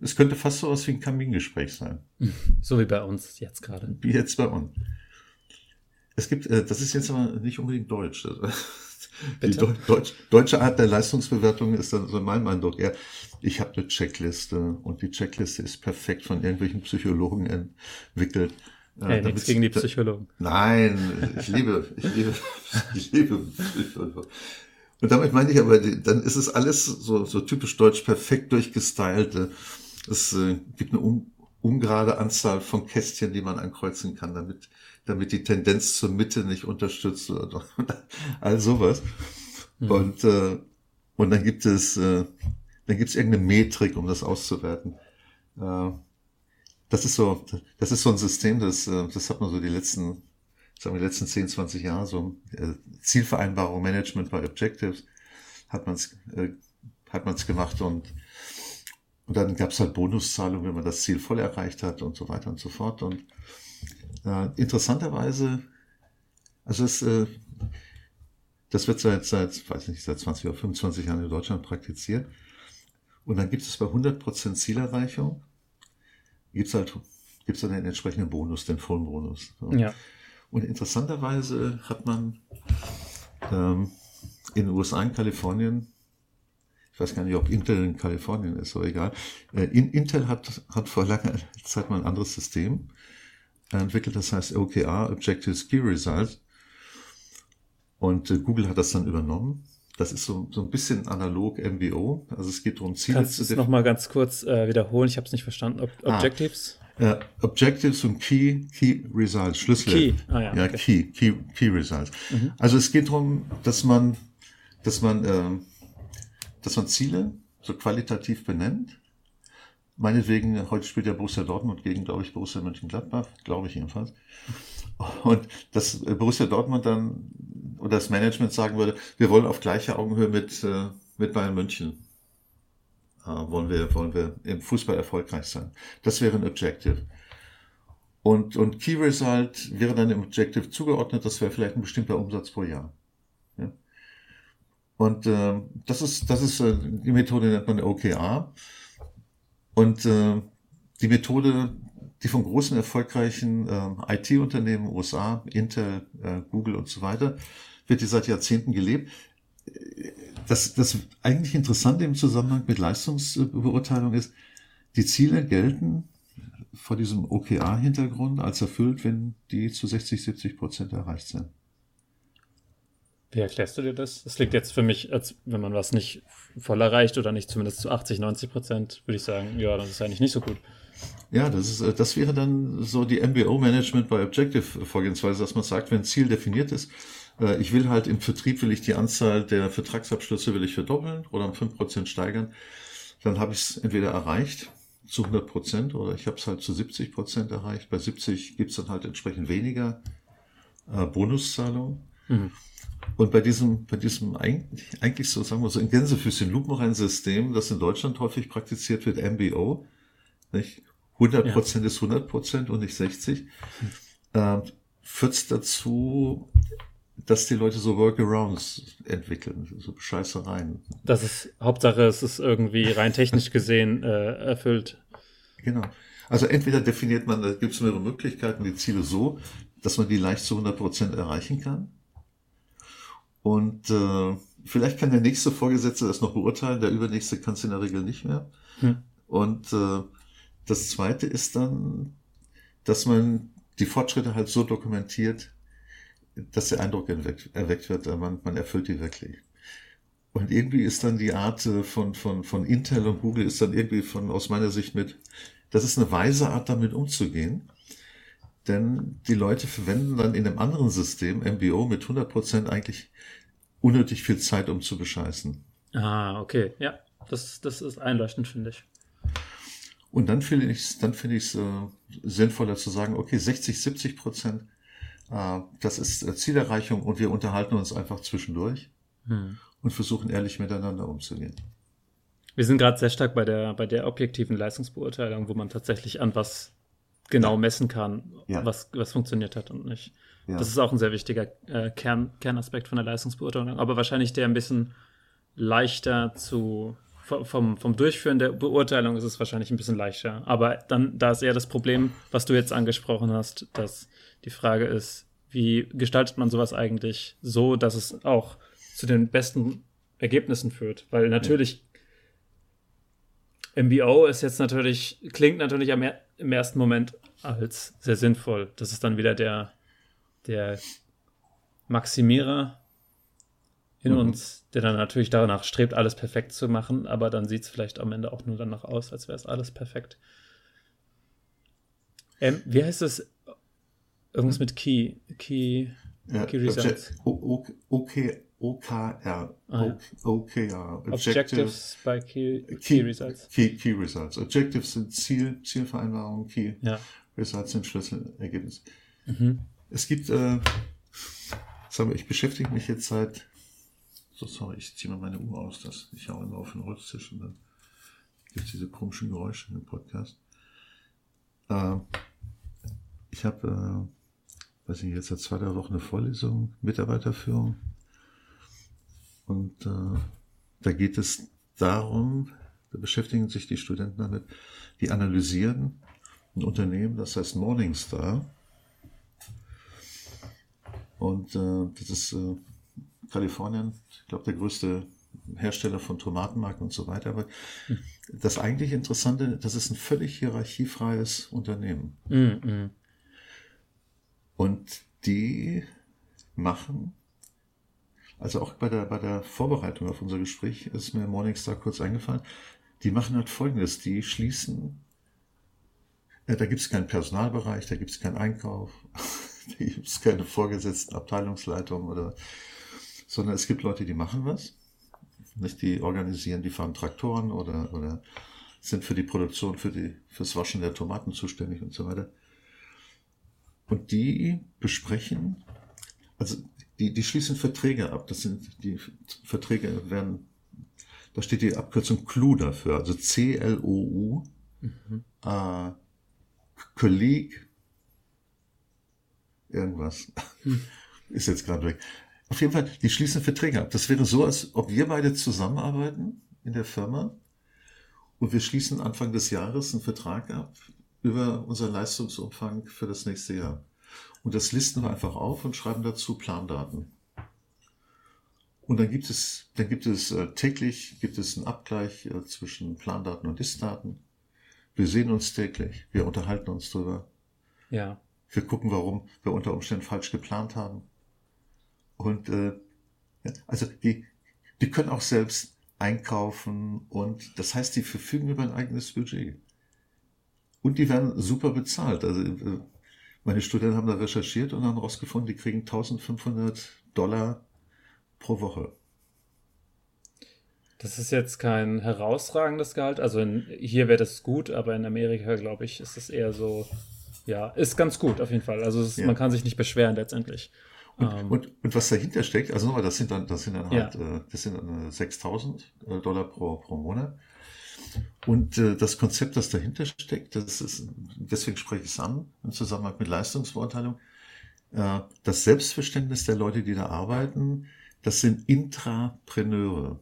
A: es könnte fast so was wie ein Kamingespräch sein. *laughs*
B: So wie bei uns jetzt gerade.
A: Wie jetzt bei uns. Es gibt, äh, das ist jetzt aber nicht unbedingt deutsch. *laughs* Die Deutsch, deutsche Art der Leistungsbewertung ist dann so mein Eindruck eher, ich habe eine Checkliste und die Checkliste ist perfekt von irgendwelchen Psychologen entwickelt.
B: Hey, nichts gegen die Psychologen.
A: Nein, ich liebe, ich liebe, *laughs* ich liebe Psychologen. Und damit meine ich aber, dann ist es alles so, so typisch deutsch perfekt durchgestylte. Es äh, gibt eine un, ungerade Anzahl von Kästchen, die man ankreuzen kann, damit damit die Tendenz zur Mitte nicht unterstützt wird. *laughs* All sowas. Mhm. Und, äh, und dann gibt es, äh, dann gibt es irgendeine Metrik, um das auszuwerten. Äh, das ist so, das ist so ein System, das, äh, das hat man so die letzten, sagen wir, die letzten 10, 20 Jahre, so äh, Zielvereinbarung, Management by Objectives, hat man es äh, hat man's gemacht und, und dann gab es halt Bonuszahlungen, wenn man das Ziel voll erreicht hat und so weiter und so fort. Und äh, interessanterweise, also es, äh, das wird seit, seit, weiß nicht, seit 20 oder 25 Jahren in Deutschland praktiziert. Und dann gibt es bei 100% Zielerreichung, gibt es halt, gibt's dann den entsprechenden Bonus, den vollen Bonus.
B: So. Ja.
A: Und interessanterweise hat man ähm, in den USA, in Kalifornien, ich weiß gar nicht, ob Intel in Kalifornien ist, aber egal. Äh, Intel hat, hat vor langer *laughs* Zeit mal ein anderes System entwickelt, das heißt OKR, Objectives Key Results. Und äh, Google hat das dann übernommen. Das ist so, so ein bisschen analog MBO. Also es geht darum,
B: Ziele Kannst zu definieren. nochmal ganz kurz äh, wiederholen? Ich habe es nicht verstanden. Ob ah. Objectives?
A: Äh, Objectives und Key, Key Results, Schlüssel.
B: Key, ah, ja,
A: ja okay. Key, Key, Key Results. Mhm. Also es geht darum, dass man, dass man, äh, dass man Ziele so qualitativ benennt Meinetwegen, heute spielt ja Borussia Dortmund gegen, glaube ich, Borussia Mönchengladbach, glaube ich jedenfalls. Und dass Borussia Dortmund dann oder das Management sagen würde, wir wollen auf gleicher Augenhöhe mit, äh, mit Bayern München, äh, wollen wir, wollen wir im Fußball erfolgreich sein. Das wäre ein Objective. Und, und Key Result wäre dann im Objective zugeordnet, das wäre vielleicht ein bestimmter Umsatz pro Jahr. Ja? Und äh, das ist, das ist äh, die Methode nennt man OKR. Und äh, die Methode, die von großen erfolgreichen äh, IT-Unternehmen, USA, Intel, äh, Google und so weiter, wird die seit Jahrzehnten gelebt. Das, das eigentlich Interessante im Zusammenhang mit Leistungsbeurteilung ist, die Ziele gelten vor diesem OKR-Hintergrund als erfüllt, wenn die zu 60, 70 Prozent erreicht sind.
B: Wie erklärst du dir das? Das klingt jetzt für mich, als wenn man was nicht voll erreicht oder nicht zumindest zu 80, 90 Prozent, würde ich sagen, ja, das ist eigentlich nicht so gut.
A: Ja, das, ist, äh, das wäre dann so die MBO-Management bei Objective-Vorgehensweise, dass man sagt, wenn ein Ziel definiert ist, äh, ich will halt im Vertrieb, will ich die Anzahl der Vertragsabschlüsse will ich verdoppeln oder um 5 Prozent steigern, dann habe ich es entweder erreicht zu 100 Prozent oder ich habe es halt zu 70 Prozent erreicht. Bei 70 gibt es dann halt entsprechend weniger äh, Bonuszahlungen. Mhm. Und bei diesem, bei diesem eigentlich, eigentlich so, sagen wir so, in Gänsefüßchen Lupenrein-System, das in Deutschland häufig praktiziert wird, MBO, nicht? 100 Prozent ja. ist 100 Prozent und nicht 60, äh, führt es dazu, dass die Leute so Workarounds entwickeln, so Scheißereien.
B: Das ist, Hauptsache, es ist irgendwie rein technisch gesehen äh, erfüllt.
A: Genau. Also entweder definiert man, da gibt es mehrere Möglichkeiten, die Ziele so, dass man die leicht zu 100 Prozent erreichen kann. Und äh, vielleicht kann der nächste Vorgesetzte das noch beurteilen, der übernächste kann es in der Regel nicht mehr. Hm. Und äh, das Zweite ist dann, dass man die Fortschritte halt so dokumentiert, dass der Eindruck erweckt, erweckt wird, man, man erfüllt die wirklich. Und irgendwie ist dann die Art äh, von, von, von Intel und Google ist dann irgendwie von, aus meiner Sicht mit das ist eine weise Art, damit umzugehen. Denn die Leute verwenden dann in einem anderen System, MBO, mit 100 Prozent eigentlich unnötig viel Zeit, um zu bescheißen.
B: Ah, okay. Ja, das, das ist einleuchtend, finde ich.
A: Und dann finde ich es dann finde ich es äh, sinnvoller zu sagen, okay, 60, 70 Prozent, das ist äh, Zielerreichung und wir unterhalten uns einfach zwischendurch hm. und versuchen ehrlich miteinander umzugehen.
B: Wir sind gerade sehr stark bei der, bei der objektiven Leistungsbeurteilung, wo man tatsächlich an was genau messen kann, ja. was, was funktioniert hat und nicht. Ja. Das ist auch ein sehr wichtiger äh, Kern, Kernaspekt von der Leistungsbeurteilung, aber wahrscheinlich der ein bisschen leichter zu vom, vom Durchführen der Beurteilung ist es wahrscheinlich ein bisschen leichter. Aber dann, da ist eher das Problem, was du jetzt angesprochen hast, dass die Frage ist, wie gestaltet man sowas eigentlich so, dass es auch zu den besten Ergebnissen führt? Weil natürlich MBO ist jetzt natürlich, klingt natürlich am, im ersten Moment als sehr sinnvoll. Das ist dann wieder der, der Maximierer in mhm. uns, der dann natürlich danach strebt, alles perfekt zu machen, aber dann sieht es vielleicht am Ende auch nur danach aus, als wäre es alles perfekt. Ähm, wie heißt es? Irgendwas mit Key. Key,
A: ja, Key Results. Okay, OKR. Ah, OKR.
B: Objectives by Key, Key, Key, Results.
A: Key, Key Results. Objectives sind Ziel, Zielvereinbarungen, Key ja. Results sind Schlüsselergebnisse. Mhm. Es gibt, äh, sagen wir, ich beschäftige mich jetzt seit so, sorry, ich ziehe mal meine Uhr aus, das ich hau immer auf den Holztisch und dann gibt es diese komischen Geräusche im Podcast. Äh, ich habe, äh, weiß ich jetzt seit zwei, drei Wochen eine Vorlesung, Mitarbeiterführung. Und äh, da geht es darum, da beschäftigen sich die Studenten damit, die analysieren ein Unternehmen, das heißt Morningstar. Und äh, das ist äh, Kalifornien, ich glaube, der größte Hersteller von Tomatenmark und so weiter. Aber das eigentlich Interessante, das ist ein völlig hierarchiefreies Unternehmen. Mhm. Und die machen, also auch bei der, bei der Vorbereitung auf unser Gespräch ist mir Morningstar kurz eingefallen, die machen halt Folgendes, die schließen, ja, da gibt es keinen Personalbereich, da gibt es keinen Einkauf, *laughs* da gibt es keine vorgesetzten Abteilungsleitung oder sondern es gibt Leute, die machen was. Nicht? Die organisieren, die fahren Traktoren oder, oder sind für die Produktion, für die, fürs Waschen der Tomaten zuständig und so weiter. Und die besprechen, also die, die schließen Verträge ab. Das sind, die Verträge werden, da steht die Abkürzung CLU dafür, also C-L-O-U, mhm. äh, Colleague, irgendwas. Hm. Ist jetzt gerade weg. Auf jeden Fall, die schließen Verträge ab. Das wäre so, als ob wir beide zusammenarbeiten in der Firma und wir schließen Anfang des Jahres einen Vertrag ab über unseren Leistungsumfang für das nächste Jahr. Und das listen wir einfach auf und schreiben dazu Plandaten. Und dann gibt es, dann gibt es äh, täglich gibt es einen Abgleich äh, zwischen Plandaten und Istdaten. Wir sehen uns täglich, wir unterhalten uns drüber.
B: Ja.
A: Wir gucken, warum wir unter Umständen falsch geplant haben. Und äh, also die, die können auch selbst einkaufen und das heißt, die verfügen über ein eigenes Budget. Und die werden super bezahlt. Also äh, meine Studenten haben da recherchiert und haben herausgefunden, die kriegen 1500 Dollar pro Woche.
B: Das ist jetzt kein herausragendes Gehalt. Also in, hier wäre das gut, aber in Amerika, glaube ich, ist es eher so, ja, ist ganz gut auf jeden Fall. Also ist, ja. man kann sich nicht beschweren letztendlich.
A: Und, ähm. und, und, was dahinter steckt, also nochmal, das sind dann, das sind dann halt, ja. äh, das sind dann 6000 äh, Dollar pro, pro Monat. Und äh, das Konzept, das dahinter steckt, das ist, deswegen spreche ich es an, im Zusammenhang mit Leistungsbeurteilung, äh, das Selbstverständnis der Leute, die da arbeiten, das sind Intrapreneure.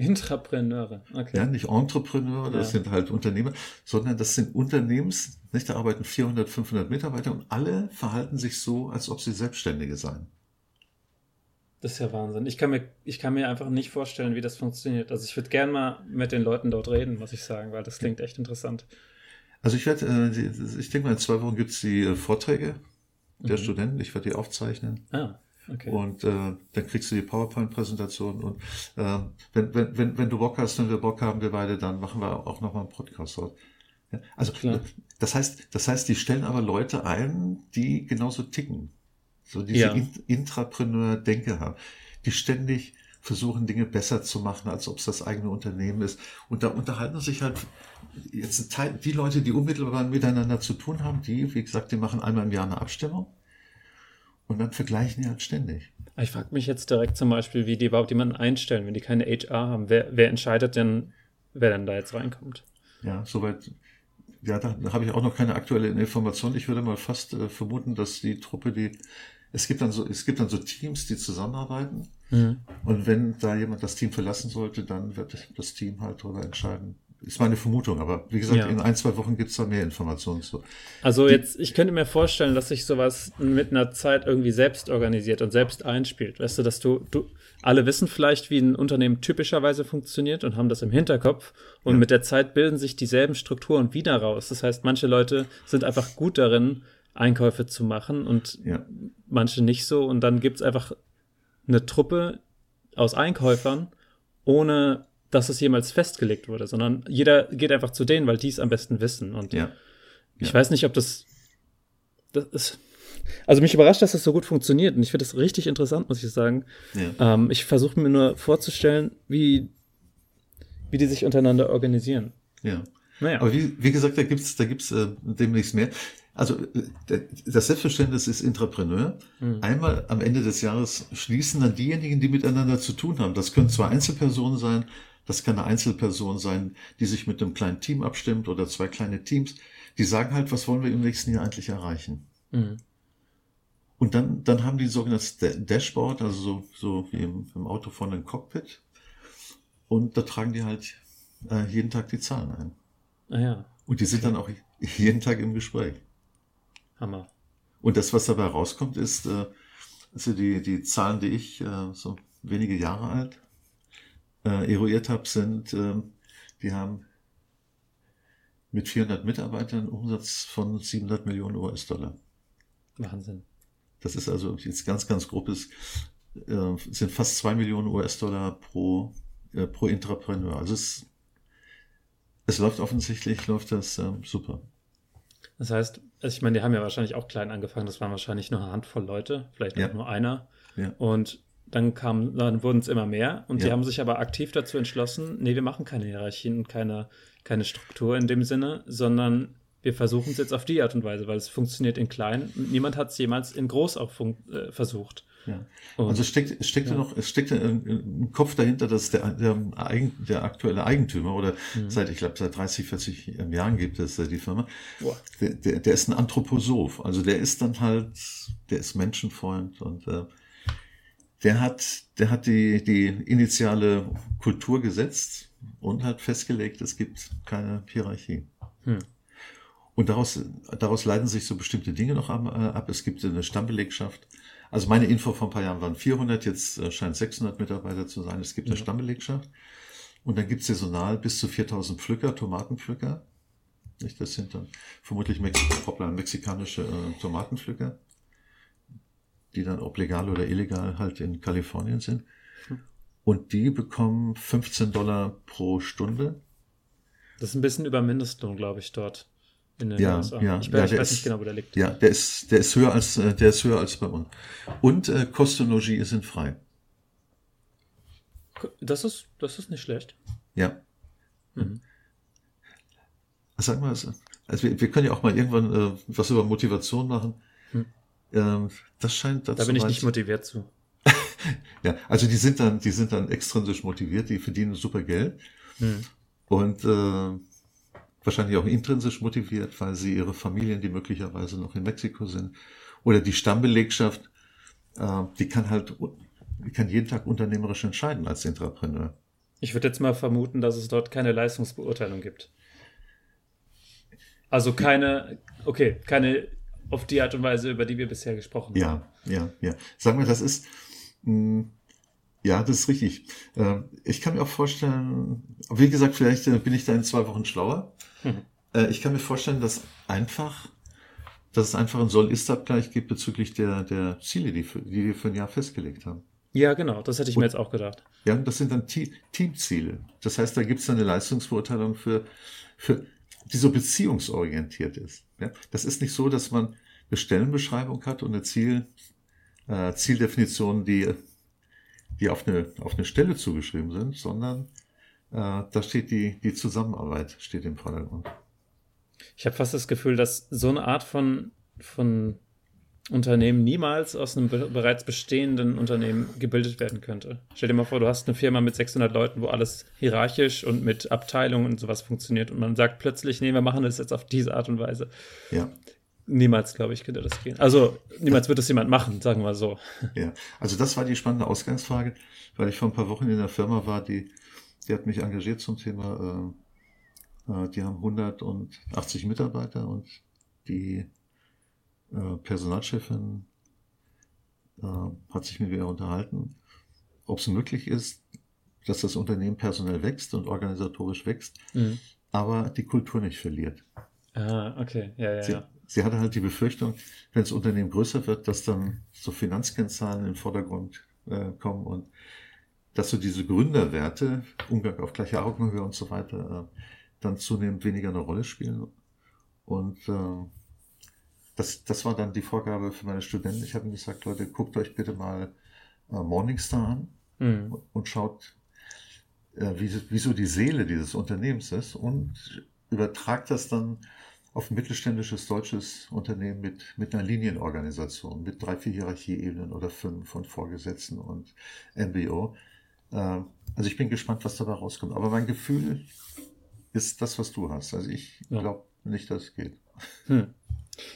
B: Intrapreneure,
A: okay. Ja, nicht Entrepreneure, das ja. sind halt Unternehmer, sondern das sind Unternehmens, nicht, da arbeiten 400, 500 Mitarbeiter und alle verhalten sich so, als ob sie Selbstständige seien.
B: Das ist ja Wahnsinn. Ich kann mir, ich kann mir einfach nicht vorstellen, wie das funktioniert. Also ich würde gerne mal mit den Leuten dort reden, muss ich sagen, weil das klingt echt interessant.
A: Also ich werde, äh, ich denke mal, in zwei Wochen gibt es die äh, Vorträge der mhm. Studenten. Ich werde die aufzeichnen.
B: Ah. Okay.
A: Und äh, dann kriegst du die PowerPoint-Präsentation und äh, wenn, wenn, wenn, wenn du Bock hast, wenn wir Bock haben, wir beide, dann machen wir auch nochmal einen Podcast dort. Ja, also Klar. das heißt, das heißt, die stellen aber Leute ein, die genauso ticken. So diese ja. Intrapreneur-Denke haben, die ständig versuchen, Dinge besser zu machen, als ob es das eigene Unternehmen ist. Und da unterhalten sich halt jetzt Teil, die Leute, die unmittelbar miteinander zu tun haben, die, wie gesagt, die machen einmal im Jahr eine Abstimmung und dann vergleichen die halt ständig.
B: Ich frage mich jetzt direkt zum Beispiel, wie die überhaupt jemanden einstellen, wenn die keine HR haben. Wer, wer entscheidet denn, wer denn da jetzt reinkommt?
A: Ja, soweit. Ja, da, da habe ich auch noch keine aktuelle Information. Ich würde mal fast äh, vermuten, dass die Truppe, die es gibt dann so, es gibt dann so Teams, die zusammenarbeiten. Mhm. Und wenn da jemand das Team verlassen sollte, dann wird das Team halt darüber entscheiden, ist meine Vermutung, aber wie gesagt, ja. in ein, zwei Wochen gibt es da mehr Informationen zu.
B: Also jetzt, ich könnte mir vorstellen, dass sich sowas mit einer Zeit irgendwie selbst organisiert und selbst einspielt. Weißt du, dass du, du, alle wissen vielleicht, wie ein Unternehmen typischerweise funktioniert und haben das im Hinterkopf und ja. mit der Zeit bilden sich dieselben Strukturen wieder raus. Das heißt, manche Leute sind einfach gut darin, Einkäufe zu machen und ja. manche nicht so und dann gibt es einfach eine Truppe aus Einkäufern ohne dass es jemals festgelegt wurde, sondern jeder geht einfach zu denen, weil die es am besten wissen. Und ja. ich ja. weiß nicht, ob das, das ist. Also mich überrascht, dass das so gut funktioniert und ich finde das richtig interessant, muss ich sagen. Ja. Ähm, ich versuche mir nur vorzustellen, wie, wie die sich untereinander organisieren.
A: Ja. Naja. Aber wie, wie gesagt, da gibt's da gibt's äh, demnächst mehr. Also äh, das Selbstverständnis ist Intrapreneur. Mhm. Einmal am Ende des Jahres schließen dann diejenigen, die miteinander zu tun haben. Das können zwar Einzelpersonen sein, das kann eine Einzelperson sein, die sich mit einem kleinen Team abstimmt oder zwei kleine Teams. Die sagen halt, was wollen wir im nächsten Jahr eigentlich erreichen? Mhm. Und dann, dann haben die sogenannte Dashboard, also so, so wie im, im Auto von einem Cockpit. Und da tragen die halt äh, jeden Tag die Zahlen ein.
B: Ah ja.
A: Und die sind dann auch jeden Tag im Gespräch.
B: Hammer.
A: Und das, was dabei rauskommt, ist, äh, also die, die Zahlen, die ich, äh, so wenige Jahre alt, äh, eruiert habe, sind, äh, die haben mit 400 Mitarbeitern Umsatz von 700 Millionen US-Dollar.
B: Wahnsinn.
A: Das ist also jetzt ganz, ganz grobes, äh, sind fast 2 Millionen US-Dollar pro, äh, pro Intrapreneur. Also es, es läuft offensichtlich, läuft das äh, super.
B: Das heißt, also ich meine, die haben ja wahrscheinlich auch klein angefangen, das waren wahrscheinlich nur eine Handvoll Leute, vielleicht ja. nur einer. Ja. Und dann kam, dann wurden es immer mehr und ja. die haben sich aber aktiv dazu entschlossen, nee, wir machen keine Hierarchien und keine, keine Struktur in dem Sinne, sondern wir versuchen es jetzt auf die Art und Weise, weil es funktioniert in klein. Niemand hat es jemals in groß auch äh, versucht.
A: Ja. also es steckt, es steckt ja. noch, es steckt im Kopf dahinter, dass der, der, der aktuelle Eigentümer oder mhm. seit, ich glaube, seit 30, 40 Jahren gibt es die Firma, der, der, der, ist ein Anthroposoph. Also der ist dann halt, der ist Menschenfreund und äh, der hat, der hat die, die initiale Kultur gesetzt und hat festgelegt, es gibt keine Hierarchie. Hm. Und daraus, daraus leiten sich so bestimmte Dinge noch ab. Es gibt eine Stammbelegschaft. Also meine Info vor ein paar Jahren waren 400, jetzt äh, scheint 600 Mitarbeiter zu sein. Es gibt eine ja. Stammbelegschaft. Und dann gibt es saisonal bis zu 4000 Pflücker, Tomatenpflücker. Das sind dann vermutlich Mexi mexikanische äh, Tomatenpflücker die dann ob legal oder illegal halt in Kalifornien sind. Und die bekommen 15 Dollar pro Stunde.
B: Das ist ein bisschen über Mindestlohn, glaube ich, dort.
A: In den ja, USA. ja,
B: ich,
A: ja,
B: ich weiß ist, nicht genau, wo der liegt.
A: Ja, der ist, der ist höher als, äh, der ist höher als bei uns. Und äh, Kost und Logis sind frei.
B: Das ist, das ist nicht schlecht.
A: Ja. Mhm. Sag mal, also wir, wir können ja auch mal irgendwann äh, was über Motivation machen. Ähm, das scheint
B: dazu. Da bin ich nicht motiviert zu. *laughs*
A: ja, also die sind dann, die sind dann extrinsisch motiviert, die verdienen super Geld hm. und äh, wahrscheinlich auch intrinsisch motiviert, weil sie ihre Familien, die möglicherweise noch in Mexiko sind, oder die Stammbelegschaft, äh, die kann halt, die kann jeden Tag unternehmerisch entscheiden als Intrapreneur.
B: Ich würde jetzt mal vermuten, dass es dort keine Leistungsbeurteilung gibt. Also keine, okay, keine auf die Art und Weise, über die wir bisher gesprochen
A: ja,
B: haben.
A: Ja, ja, ja. Sag mal, das ist, mh, hm, ja, das ist richtig. Äh, ich kann mir auch vorstellen, wie gesagt, vielleicht äh, bin ich da in zwei Wochen schlauer. Mhm. Äh, ich kann mir vorstellen, dass einfach, dass es einfach einen Soll-Ist-Abgleich gibt bezüglich der, der Ziele, die, für, die wir für ein Jahr festgelegt haben.
B: Ja, genau, das hätte ich und, mir jetzt auch gedacht.
A: Ja, das sind dann Teamziele. Das heißt, da gibt es dann eine Leistungsbeurteilung für, für die so beziehungsorientiert ist. Ja? Das ist nicht so, dass man eine Stellenbeschreibung hat und eine Ziel, äh, Zieldefinition, die, die auf, eine, auf eine Stelle zugeschrieben sind, sondern äh, da steht die, die Zusammenarbeit steht im Vordergrund.
B: Ich habe fast das Gefühl, dass so eine Art von, von Unternehmen niemals aus einem be bereits bestehenden Unternehmen gebildet werden könnte. Stell dir mal vor, du hast eine Firma mit 600 Leuten, wo alles hierarchisch und mit Abteilungen und sowas funktioniert und man sagt plötzlich, nee, wir machen das jetzt auf diese Art und Weise.
A: Ja.
B: Niemals, glaube ich, könnte das gehen. Also niemals wird das jemand machen, sagen wir so.
A: Ja, also das war die spannende Ausgangsfrage, weil ich vor ein paar Wochen in der Firma war, die, die hat mich engagiert zum Thema, äh, äh die haben 180 Mitarbeiter und die äh, Personalchefin äh, hat sich mit mir unterhalten, ob es möglich ist, dass das Unternehmen personell wächst und organisatorisch wächst, mhm. aber die Kultur nicht verliert.
B: Ah, okay, ja, ja.
A: Sie,
B: ja.
A: sie hatte halt die Befürchtung, wenn das Unternehmen größer wird, dass dann so Finanzkennzahlen in den Vordergrund äh, kommen und dass so diese Gründerwerte, Umgang auf gleicher Augenhöhe und so weiter, äh, dann zunehmend weniger eine Rolle spielen. Und äh, das, das war dann die Vorgabe für meine Studenten. Ich habe ihnen gesagt, Leute, guckt euch bitte mal äh, Morningstar an mhm. und schaut, äh, wie, wie so die Seele dieses Unternehmens ist und übertragt das dann auf ein mittelständisches deutsches Unternehmen mit, mit einer Linienorganisation, mit drei, vier Hierarchieebenen oder fünf von Vorgesetzten und MBO. Äh, also ich bin gespannt, was dabei rauskommt. Aber mein Gefühl ist das, was du hast. Also ich ja. glaube nicht, dass es geht. Hm.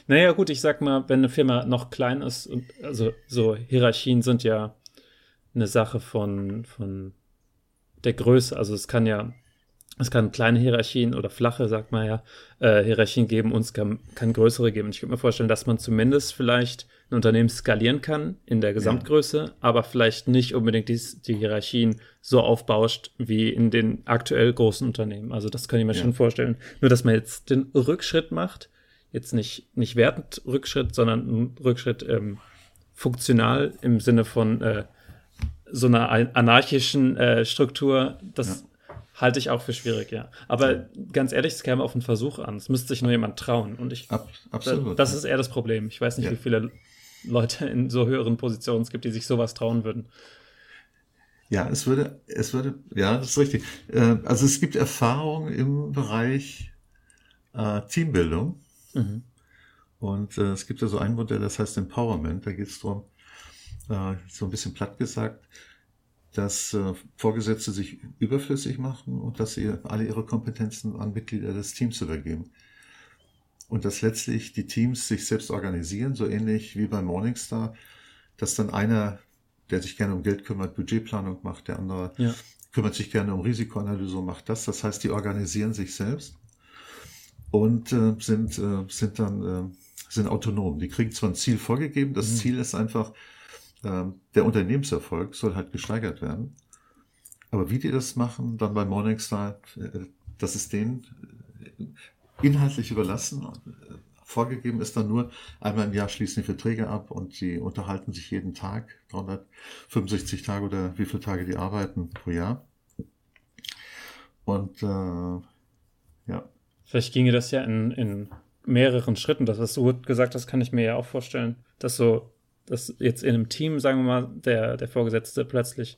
B: Naja, gut, ich sag mal, wenn eine Firma noch klein ist, und also so Hierarchien sind ja eine Sache von, von der Größe. Also es kann ja, es kann kleine Hierarchien oder flache, sagt man ja, äh, Hierarchien geben und es kann, kann größere geben. Und ich könnte mir vorstellen, dass man zumindest vielleicht ein Unternehmen skalieren kann in der Gesamtgröße, ja. aber vielleicht nicht unbedingt die, die Hierarchien so aufbauscht wie in den aktuell großen Unternehmen. Also das kann ich mir ja. schon vorstellen. Nur, dass man jetzt den Rückschritt macht jetzt nicht, nicht wertend Rückschritt, sondern ein Rückschritt ähm, funktional im Sinne von äh, so einer anarchischen äh, Struktur, das ja. halte ich auch für schwierig, ja. Aber ja. ganz ehrlich, es käme auf einen Versuch an. Es müsste sich nur jemand trauen. Und ich,
A: Ab, absolut.
B: das ist eher das Problem. Ich weiß nicht, wie viele Leute in so höheren Positionen es gibt, die sich sowas trauen würden.
A: Ja, es würde, es würde, ja, das ist richtig. Äh, also es gibt Erfahrungen im Bereich äh, Teambildung. Mhm. Und äh, es gibt ja so ein Modell, das heißt Empowerment. Da geht es darum, äh, so ein bisschen platt gesagt, dass äh, Vorgesetzte sich überflüssig machen und dass sie alle ihre Kompetenzen an Mitglieder des Teams übergeben. Und dass letztlich die Teams sich selbst organisieren, so ähnlich wie bei Morningstar, dass dann einer, der sich gerne um Geld kümmert, Budgetplanung macht, der andere ja. kümmert sich gerne um Risikoanalyse und macht das. Das heißt, die organisieren sich selbst und äh, sind, äh, sind dann äh, sind autonom. Die kriegen zwar ein Ziel vorgegeben, das mhm. Ziel ist einfach, äh, der Unternehmenserfolg soll halt gesteigert werden. Aber wie die das machen, dann bei Morningstar, äh, das ist denen äh, inhaltlich überlassen. Vorgegeben ist dann nur, einmal im Jahr schließen die Verträge ab und sie unterhalten sich jeden Tag, 365 Tage oder wie viele Tage die arbeiten pro Jahr. Und äh, ja,
B: Vielleicht ginge das ja in, in mehreren Schritten. Das, was du gesagt hast, kann ich mir ja auch vorstellen, dass so, dass jetzt in einem Team, sagen wir mal, der, der Vorgesetzte plötzlich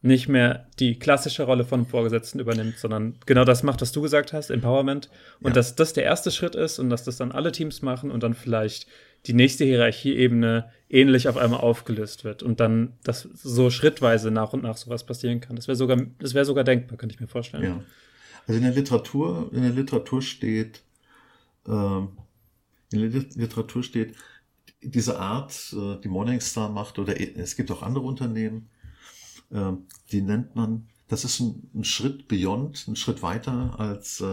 B: nicht mehr die klassische Rolle von einem Vorgesetzten übernimmt, sondern genau das macht, was du gesagt hast, Empowerment. Und ja. dass das der erste Schritt ist und dass das dann alle Teams machen und dann vielleicht die nächste Hierarchieebene ähnlich auf einmal aufgelöst wird und dann das so schrittweise nach und nach sowas passieren kann. Das wäre sogar, das wäre sogar denkbar, könnte ich mir vorstellen.
A: Ja. Also in der Literatur, in der Literatur steht, äh, in der Literatur steht, diese Art, äh, die Morningstar macht, oder es gibt auch andere Unternehmen, äh, die nennt man, das ist ein, ein, Schritt beyond, ein Schritt weiter als, äh,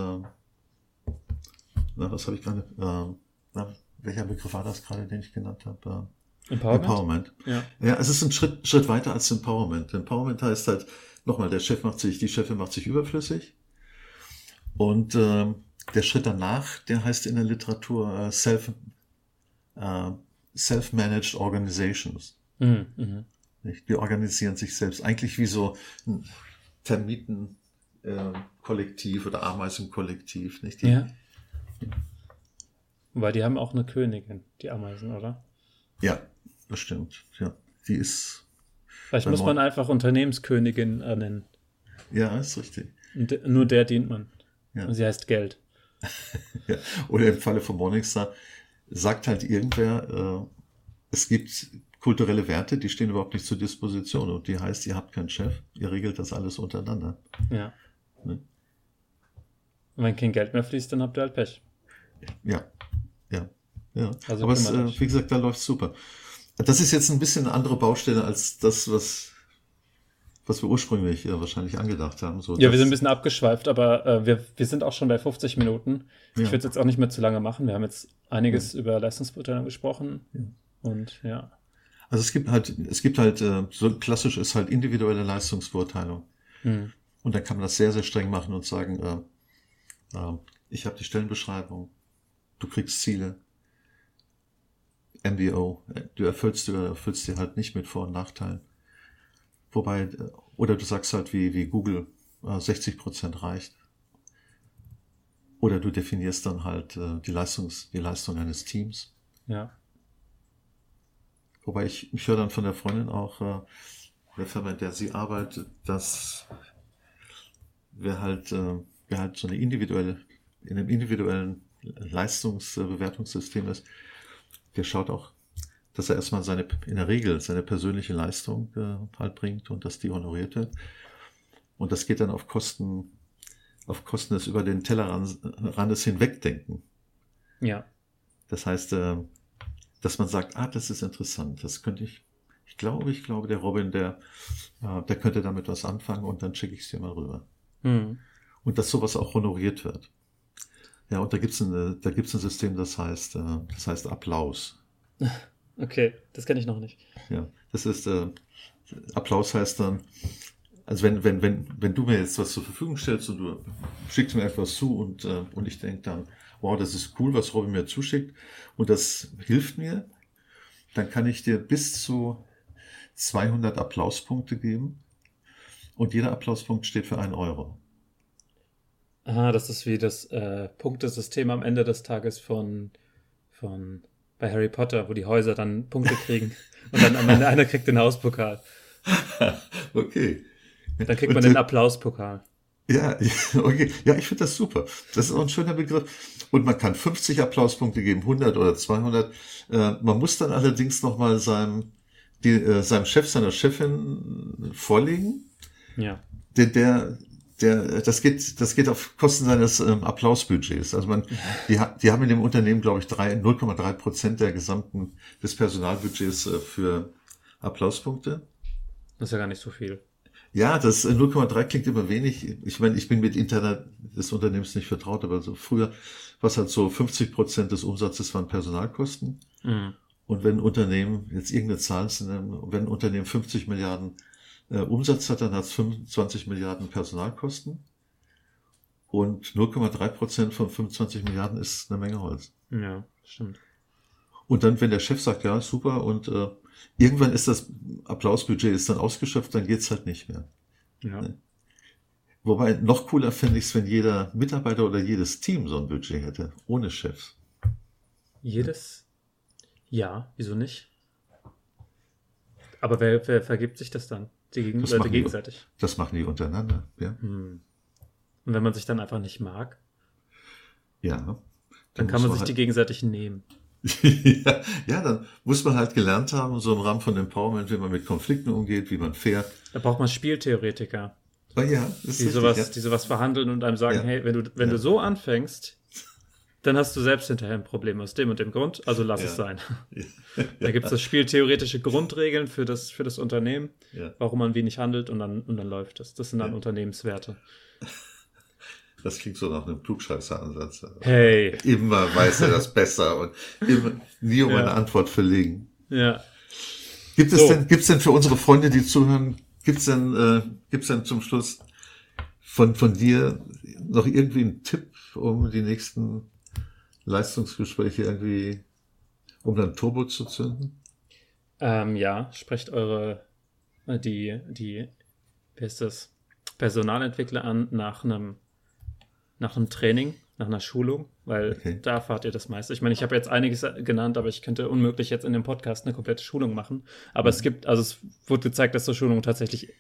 A: na, was habe ich gerade, äh, na, welcher Begriff war das gerade, den ich genannt habe?
B: Äh, Empowerment.
A: Empowerment. Ja. ja, es ist ein Schritt, Schritt weiter als Empowerment. Empowerment heißt halt, nochmal, der Chef macht sich, die Chefin macht sich überflüssig. Und äh, der Schritt danach, der heißt in der Literatur äh, Self, äh, Self-Managed Organizations. Mhm, mh. Die organisieren sich selbst. Eigentlich wie so Termiten äh, Kollektiv oder Ameisenkollektiv, nicht? Die,
B: Ja. Weil die haben auch eine Königin, die Ameisen, oder?
A: ja, das stimmt. Ja, die ist,
B: Vielleicht muss man einfach Unternehmenskönigin äh, nennen.
A: ja, ist richtig.
B: Und de- nur der dient man.
A: Ja.
B: Und sie heißt Geld. *laughs*
A: Ja. Oder im Falle von Morningstar sagt halt irgendwer, äh, es gibt kulturelle Werte, die stehen überhaupt nicht zur Disposition und die heißt, ihr habt keinen Chef, ihr regelt das alles untereinander.
B: Ja.
A: Ne?
B: Und wenn kein Geld mehr fließt, dann habt ihr halt Pech.
A: Ja, ja, ja.
B: Also
A: Aber es, äh, wie gesagt, da läuft super. Das ist jetzt ein bisschen eine andere Baustelle als das, was, was wir ursprünglich äh, wahrscheinlich angedacht haben. So,
B: Ja, wir sind ein bisschen abgeschweift, aber äh, wir, wir sind auch schon bei 50 Minuten. Ich
A: Ja.
B: würde es jetzt auch nicht mehr zu lange machen. Wir haben jetzt einiges über Leistungsbeurteilung gesprochen.
A: Ja.
B: Und ja.
A: Also es gibt halt, es gibt halt, äh, so klassisch ist halt individuelle Leistungsbeurteilung.
B: Hm.
A: Und dann kann man das sehr, sehr streng machen und sagen, äh, äh, ich habe die Stellenbeschreibung, du kriegst Ziele, MBO, äh, du erfüllst, du erfüllst die halt nicht mit Vor- und Nachteilen. Wobei, äh, oder du sagst halt wie, wie Google, äh, 60 Prozent reicht. Oder du definierst dann halt äh, die, Leistungs, die Leistung eines Teams.
B: Ja.
A: Wobei ich, ich höre dann von der Freundin auch, äh, der Firma, in der sie arbeitet, dass wer halt, äh, wer halt so eine individuelle, in einem individuellen Leistungsbewertungssystem ist, der schaut auch, dass er erstmal seine, in der Regel seine persönliche Leistung äh, halt bringt und dass die honoriert wird. Und das geht dann auf Kosten, auf Kosten des über den Tellerrandes hinwegdenken.
B: Ja.
A: Das heißt, äh, dass man sagt, ah, das ist interessant, das könnte ich, ich glaube, ich glaube, der Robin, der, äh, der könnte damit was anfangen und dann schicke ich es dir mal rüber.
B: Hm.
A: Und dass sowas auch honoriert wird. Ja, und da gibt's ein, da gibt's ein System, das heißt, äh, das heißt Applaus. *laughs*
B: Okay, das kenne ich noch nicht.
A: Ja, das ist, äh, Applaus heißt dann, also wenn, wenn, wenn, wenn du mir jetzt was zur Verfügung stellst und du schickst mir etwas zu und, äh, und ich denke dann, wow, das ist cool, was Robin mir zuschickt und das hilft mir, dann kann ich dir bis zu 200 Applauspunkte geben und jeder Applauspunkt steht für einen Euro.
B: Ah, das ist wie das äh, Punktesystem am Ende des Tages von, von bei Harry Potter, wo die Häuser dann Punkte kriegen *laughs* und dann am Ende einer kriegt den Hauspokal. *laughs*
A: Okay.
B: Dann kriegt
A: Und,
B: man den Applauspokal.
A: Ja, *laughs* okay. Ja, ich finde das super. Das ist auch ein schöner Begriff. Und man kann 50 Applauspunkte geben, 100 oder 200. Äh, man muss dann allerdings nochmal seinem, die, äh, seinem Chef, seiner Chefin vorlegen.
B: Ja.
A: Der, der, der, das geht, das geht auf Kosten seines ähm, Applausbudgets. Also man, die, die haben in dem Unternehmen, glaube ich, drei- 0,3 Prozent der gesamten, des Personalbudgets äh, für Applauspunkte.
B: Das ist ja gar nicht so viel.
A: Ja, das äh, 0,3 klingt immer wenig. Ich meine, ich bin mit Internet des Unternehmens nicht vertraut, aber so früher war es halt so 50 Prozent des Umsatzes waren Personalkosten.
B: Mhm.
A: Und wenn Unternehmen, jetzt irgendeine Zahl zu nennen, wenn Unternehmen 50 Milliarden äh, Umsatz hat, dann hat es 25 Milliarden Personalkosten. Und 0,3 Prozent von 25 Milliarden ist eine Menge Holz.
B: Ja, stimmt.
A: Und dann, wenn der Chef sagt, ja, super, und äh, irgendwann ist das Applausbudget ist dann ausgeschöpft, dann geht's halt nicht mehr.
B: Ja.
A: Nee. Wobei noch cooler fände ich es, wenn jeder Mitarbeiter oder jedes Team so ein Budget hätte, ohne Chefs.
B: Jedes? Ja, wieso nicht? Aber wer, wer vergibt sich das dann? Die Gegen
A: Das
B: Leute
A: machen die-
B: gegenseitig.
A: Das machen die untereinander, ja.
B: Hm. Und wenn man sich dann einfach nicht mag,
A: Ja.
B: dann kann man
A: muss
B: sich die
A: halt,
B: gegenseitig nehmen. *laughs*
A: ja, ja, dann muss man halt gelernt haben, so im Rahmen von Empowerment, wie man mit Konflikten umgeht, wie man fair.
B: Da braucht man Spieltheoretiker,
A: Oh ja,
B: die
A: richtig,
B: sowas,
A: ja.
B: die sowas verhandeln und einem sagen,
A: Ja.
B: hey, wenn du, wenn du so anfängst, dann hast du selbst hinterher ein Problem aus dem und dem Grund, also lass
A: Ja.
B: es sein. *laughs* *laughs* Da gibt es das spieltheoretische Grundregeln für das, für das Unternehmen,
A: Ja.
B: warum man wenig handelt und dann, und dann läuft es. Das sind dann
A: Ja.
B: Unternehmenswerte. *laughs*
A: Das klingt so nach einem Klugscheißer-Ansatz.
B: Hey,
A: Immer weiß er das besser und immer, nie um eine Antwort verlegen.
B: ja.
A: Gibt es
B: So.
A: denn, gibt's denn für unsere Freunde, die zuhören, gibt's denn, äh, gibt's denn zum Schluss von, von dir noch irgendwie einen Tipp, um die nächsten Leistungsgespräche irgendwie, um dann Turbo zu zünden?
B: Ähm, ja, sprecht eure, äh, die, die, wie heißt das? Personalentwickler an nach einem, nach einem Training, nach einer Schulung, weil
A: Okay.
B: da erfahrt ihr das meiste. Ich meine, ich habe jetzt einiges genannt, aber ich könnte unmöglich jetzt in dem Podcast eine komplette Schulung machen. Aber es gibt, also es wurde gezeigt, dass so Schulungen tatsächlich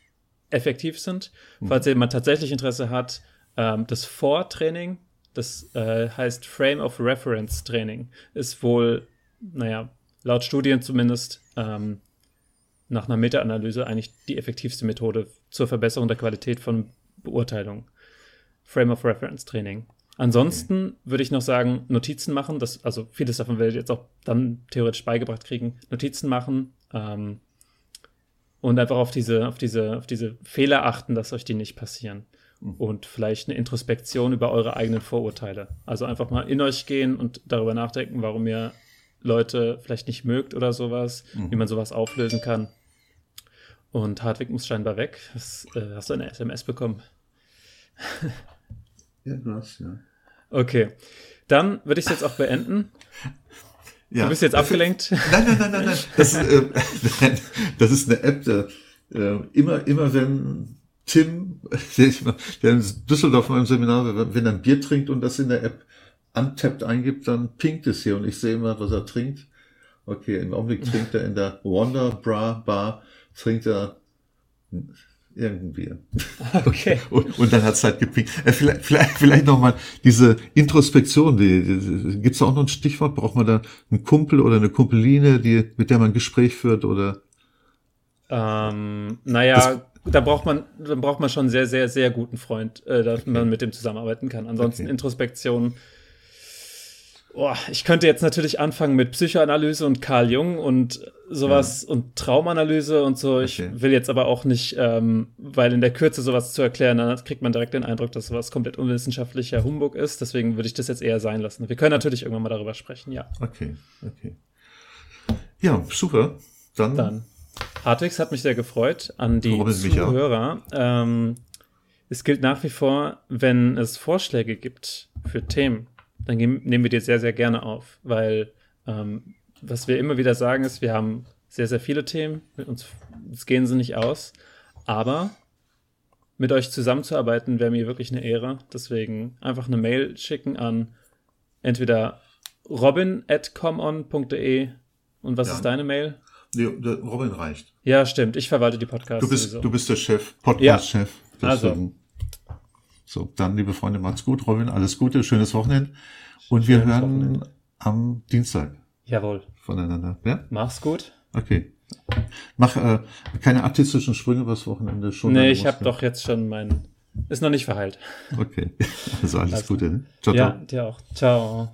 B: effektiv sind. Falls jemand tatsächlich Interesse hat, ähm, das Vortraining, das äh, heißt Frame of Reference Training, ist wohl, naja, laut Studien zumindest, ähm, nach einer Meta-Analyse eigentlich die effektivste Methode zur Verbesserung der Qualität von Beurteilung. Frame of Reference Training. Ansonsten würde ich noch sagen, Notizen machen, das, also vieles davon werdet ihr jetzt auch dann theoretisch beigebracht kriegen. Notizen machen ähm, und einfach auf diese, auf diese, auf diese Fehler achten, dass euch die nicht passieren. Und vielleicht eine Introspektion über eure eigenen Vorurteile. Also einfach mal in euch gehen und darüber nachdenken, warum ihr Leute vielleicht nicht mögt oder sowas, wie man sowas auflösen kann. Und Hartwig muss scheinbar weg. Das, äh, hast du eine SMS bekommen?
A: Ja, du hast, ja.
B: Okay. Dann würde ich es jetzt auch beenden.
A: ja.
B: Du bist jetzt abgelenkt. *laughs*
A: Nein, nein, nein, nein, nein. Das ist, äh, *laughs* das ist eine App, der, äh, immer, immer wenn Tim, *laughs* der, in Düsseldorf mal im Seminar, wenn, wenn er ein Bier trinkt und das in der App untappt eingibt, dann pinkt es hier und ich sehe immer, was er trinkt. Okay, im Augenblick trinkt er in der Wonder Bra Bar, trinkt er irgendein Bier. *laughs*
B: Okay.
A: Und, und dann hat's halt gepinkt. Äh, vielleicht, vielleicht, vielleicht nochmal diese Introspektion, die, die, gibt's da auch noch ein Stichwort? Braucht man da einen Kumpel oder eine Kumpeline, die, mit der man ein Gespräch führt oder?
B: Ähm, naja, da braucht man, dann braucht man schon einen sehr, sehr, sehr guten Freund, äh, dass man mit dem zusammenarbeiten kann. Ansonsten
A: Okay.
B: Introspektion. Oh, ich könnte jetzt natürlich anfangen mit Psychoanalyse und Carl Jung und sowas und Traumanalyse und so. Ich
A: Okay.
B: will jetzt aber auch nicht, ähm, weil in der Kürze sowas zu erklären, dann kriegt man direkt den Eindruck, dass sowas komplett unwissenschaftlicher Humbug ist. Deswegen würde ich das jetzt eher sein lassen. Wir können natürlich irgendwann mal darüber sprechen, ja.
A: Okay, okay. Ja, super. Dann,
B: Dann. Hartwigs hat mich sehr gefreut an die. Zuhörer. Ähm, es gilt nach wie vor, wenn es Vorschläge gibt für Themen, dann nehmen wir die sehr, sehr gerne auf, weil ähm, was wir immer wieder sagen ist, wir haben sehr, sehr viele Themen, mit uns, uns gehen sie nicht aus, aber mit euch zusammenzuarbeiten wäre mir wirklich eine Ehre. Deswegen einfach eine Mail schicken an entweder robin.comon.de und was
A: Ja.
B: ist deine Mail?
A: Nee, Robin reicht.
B: Ja, stimmt. Ich verwalte die Podcasts.
A: Du bist,
B: sowieso.
A: du bist der Chef, Podcast-Chef.
B: Also.
A: Deswegen- So, dann, liebe Freunde, macht's gut. Robin, alles Gute, schönes Wochenende. Und wir
B: Schönes
A: hören
B: Wochenende.
A: am Dienstag
B: Jawohl.
A: voneinander. Ja?
B: Mach's gut.
A: Okay. Mach äh, keine artistischen Sprünge übers Wochenende schon.
B: nee, ich habe doch jetzt schon mein. Ist noch nicht verheilt.
A: Okay. *laughs* Also alles
B: Also,
A: Gute. Ne? Ciao,
B: Ja,
A: ciao.
B: dir auch. Ciao.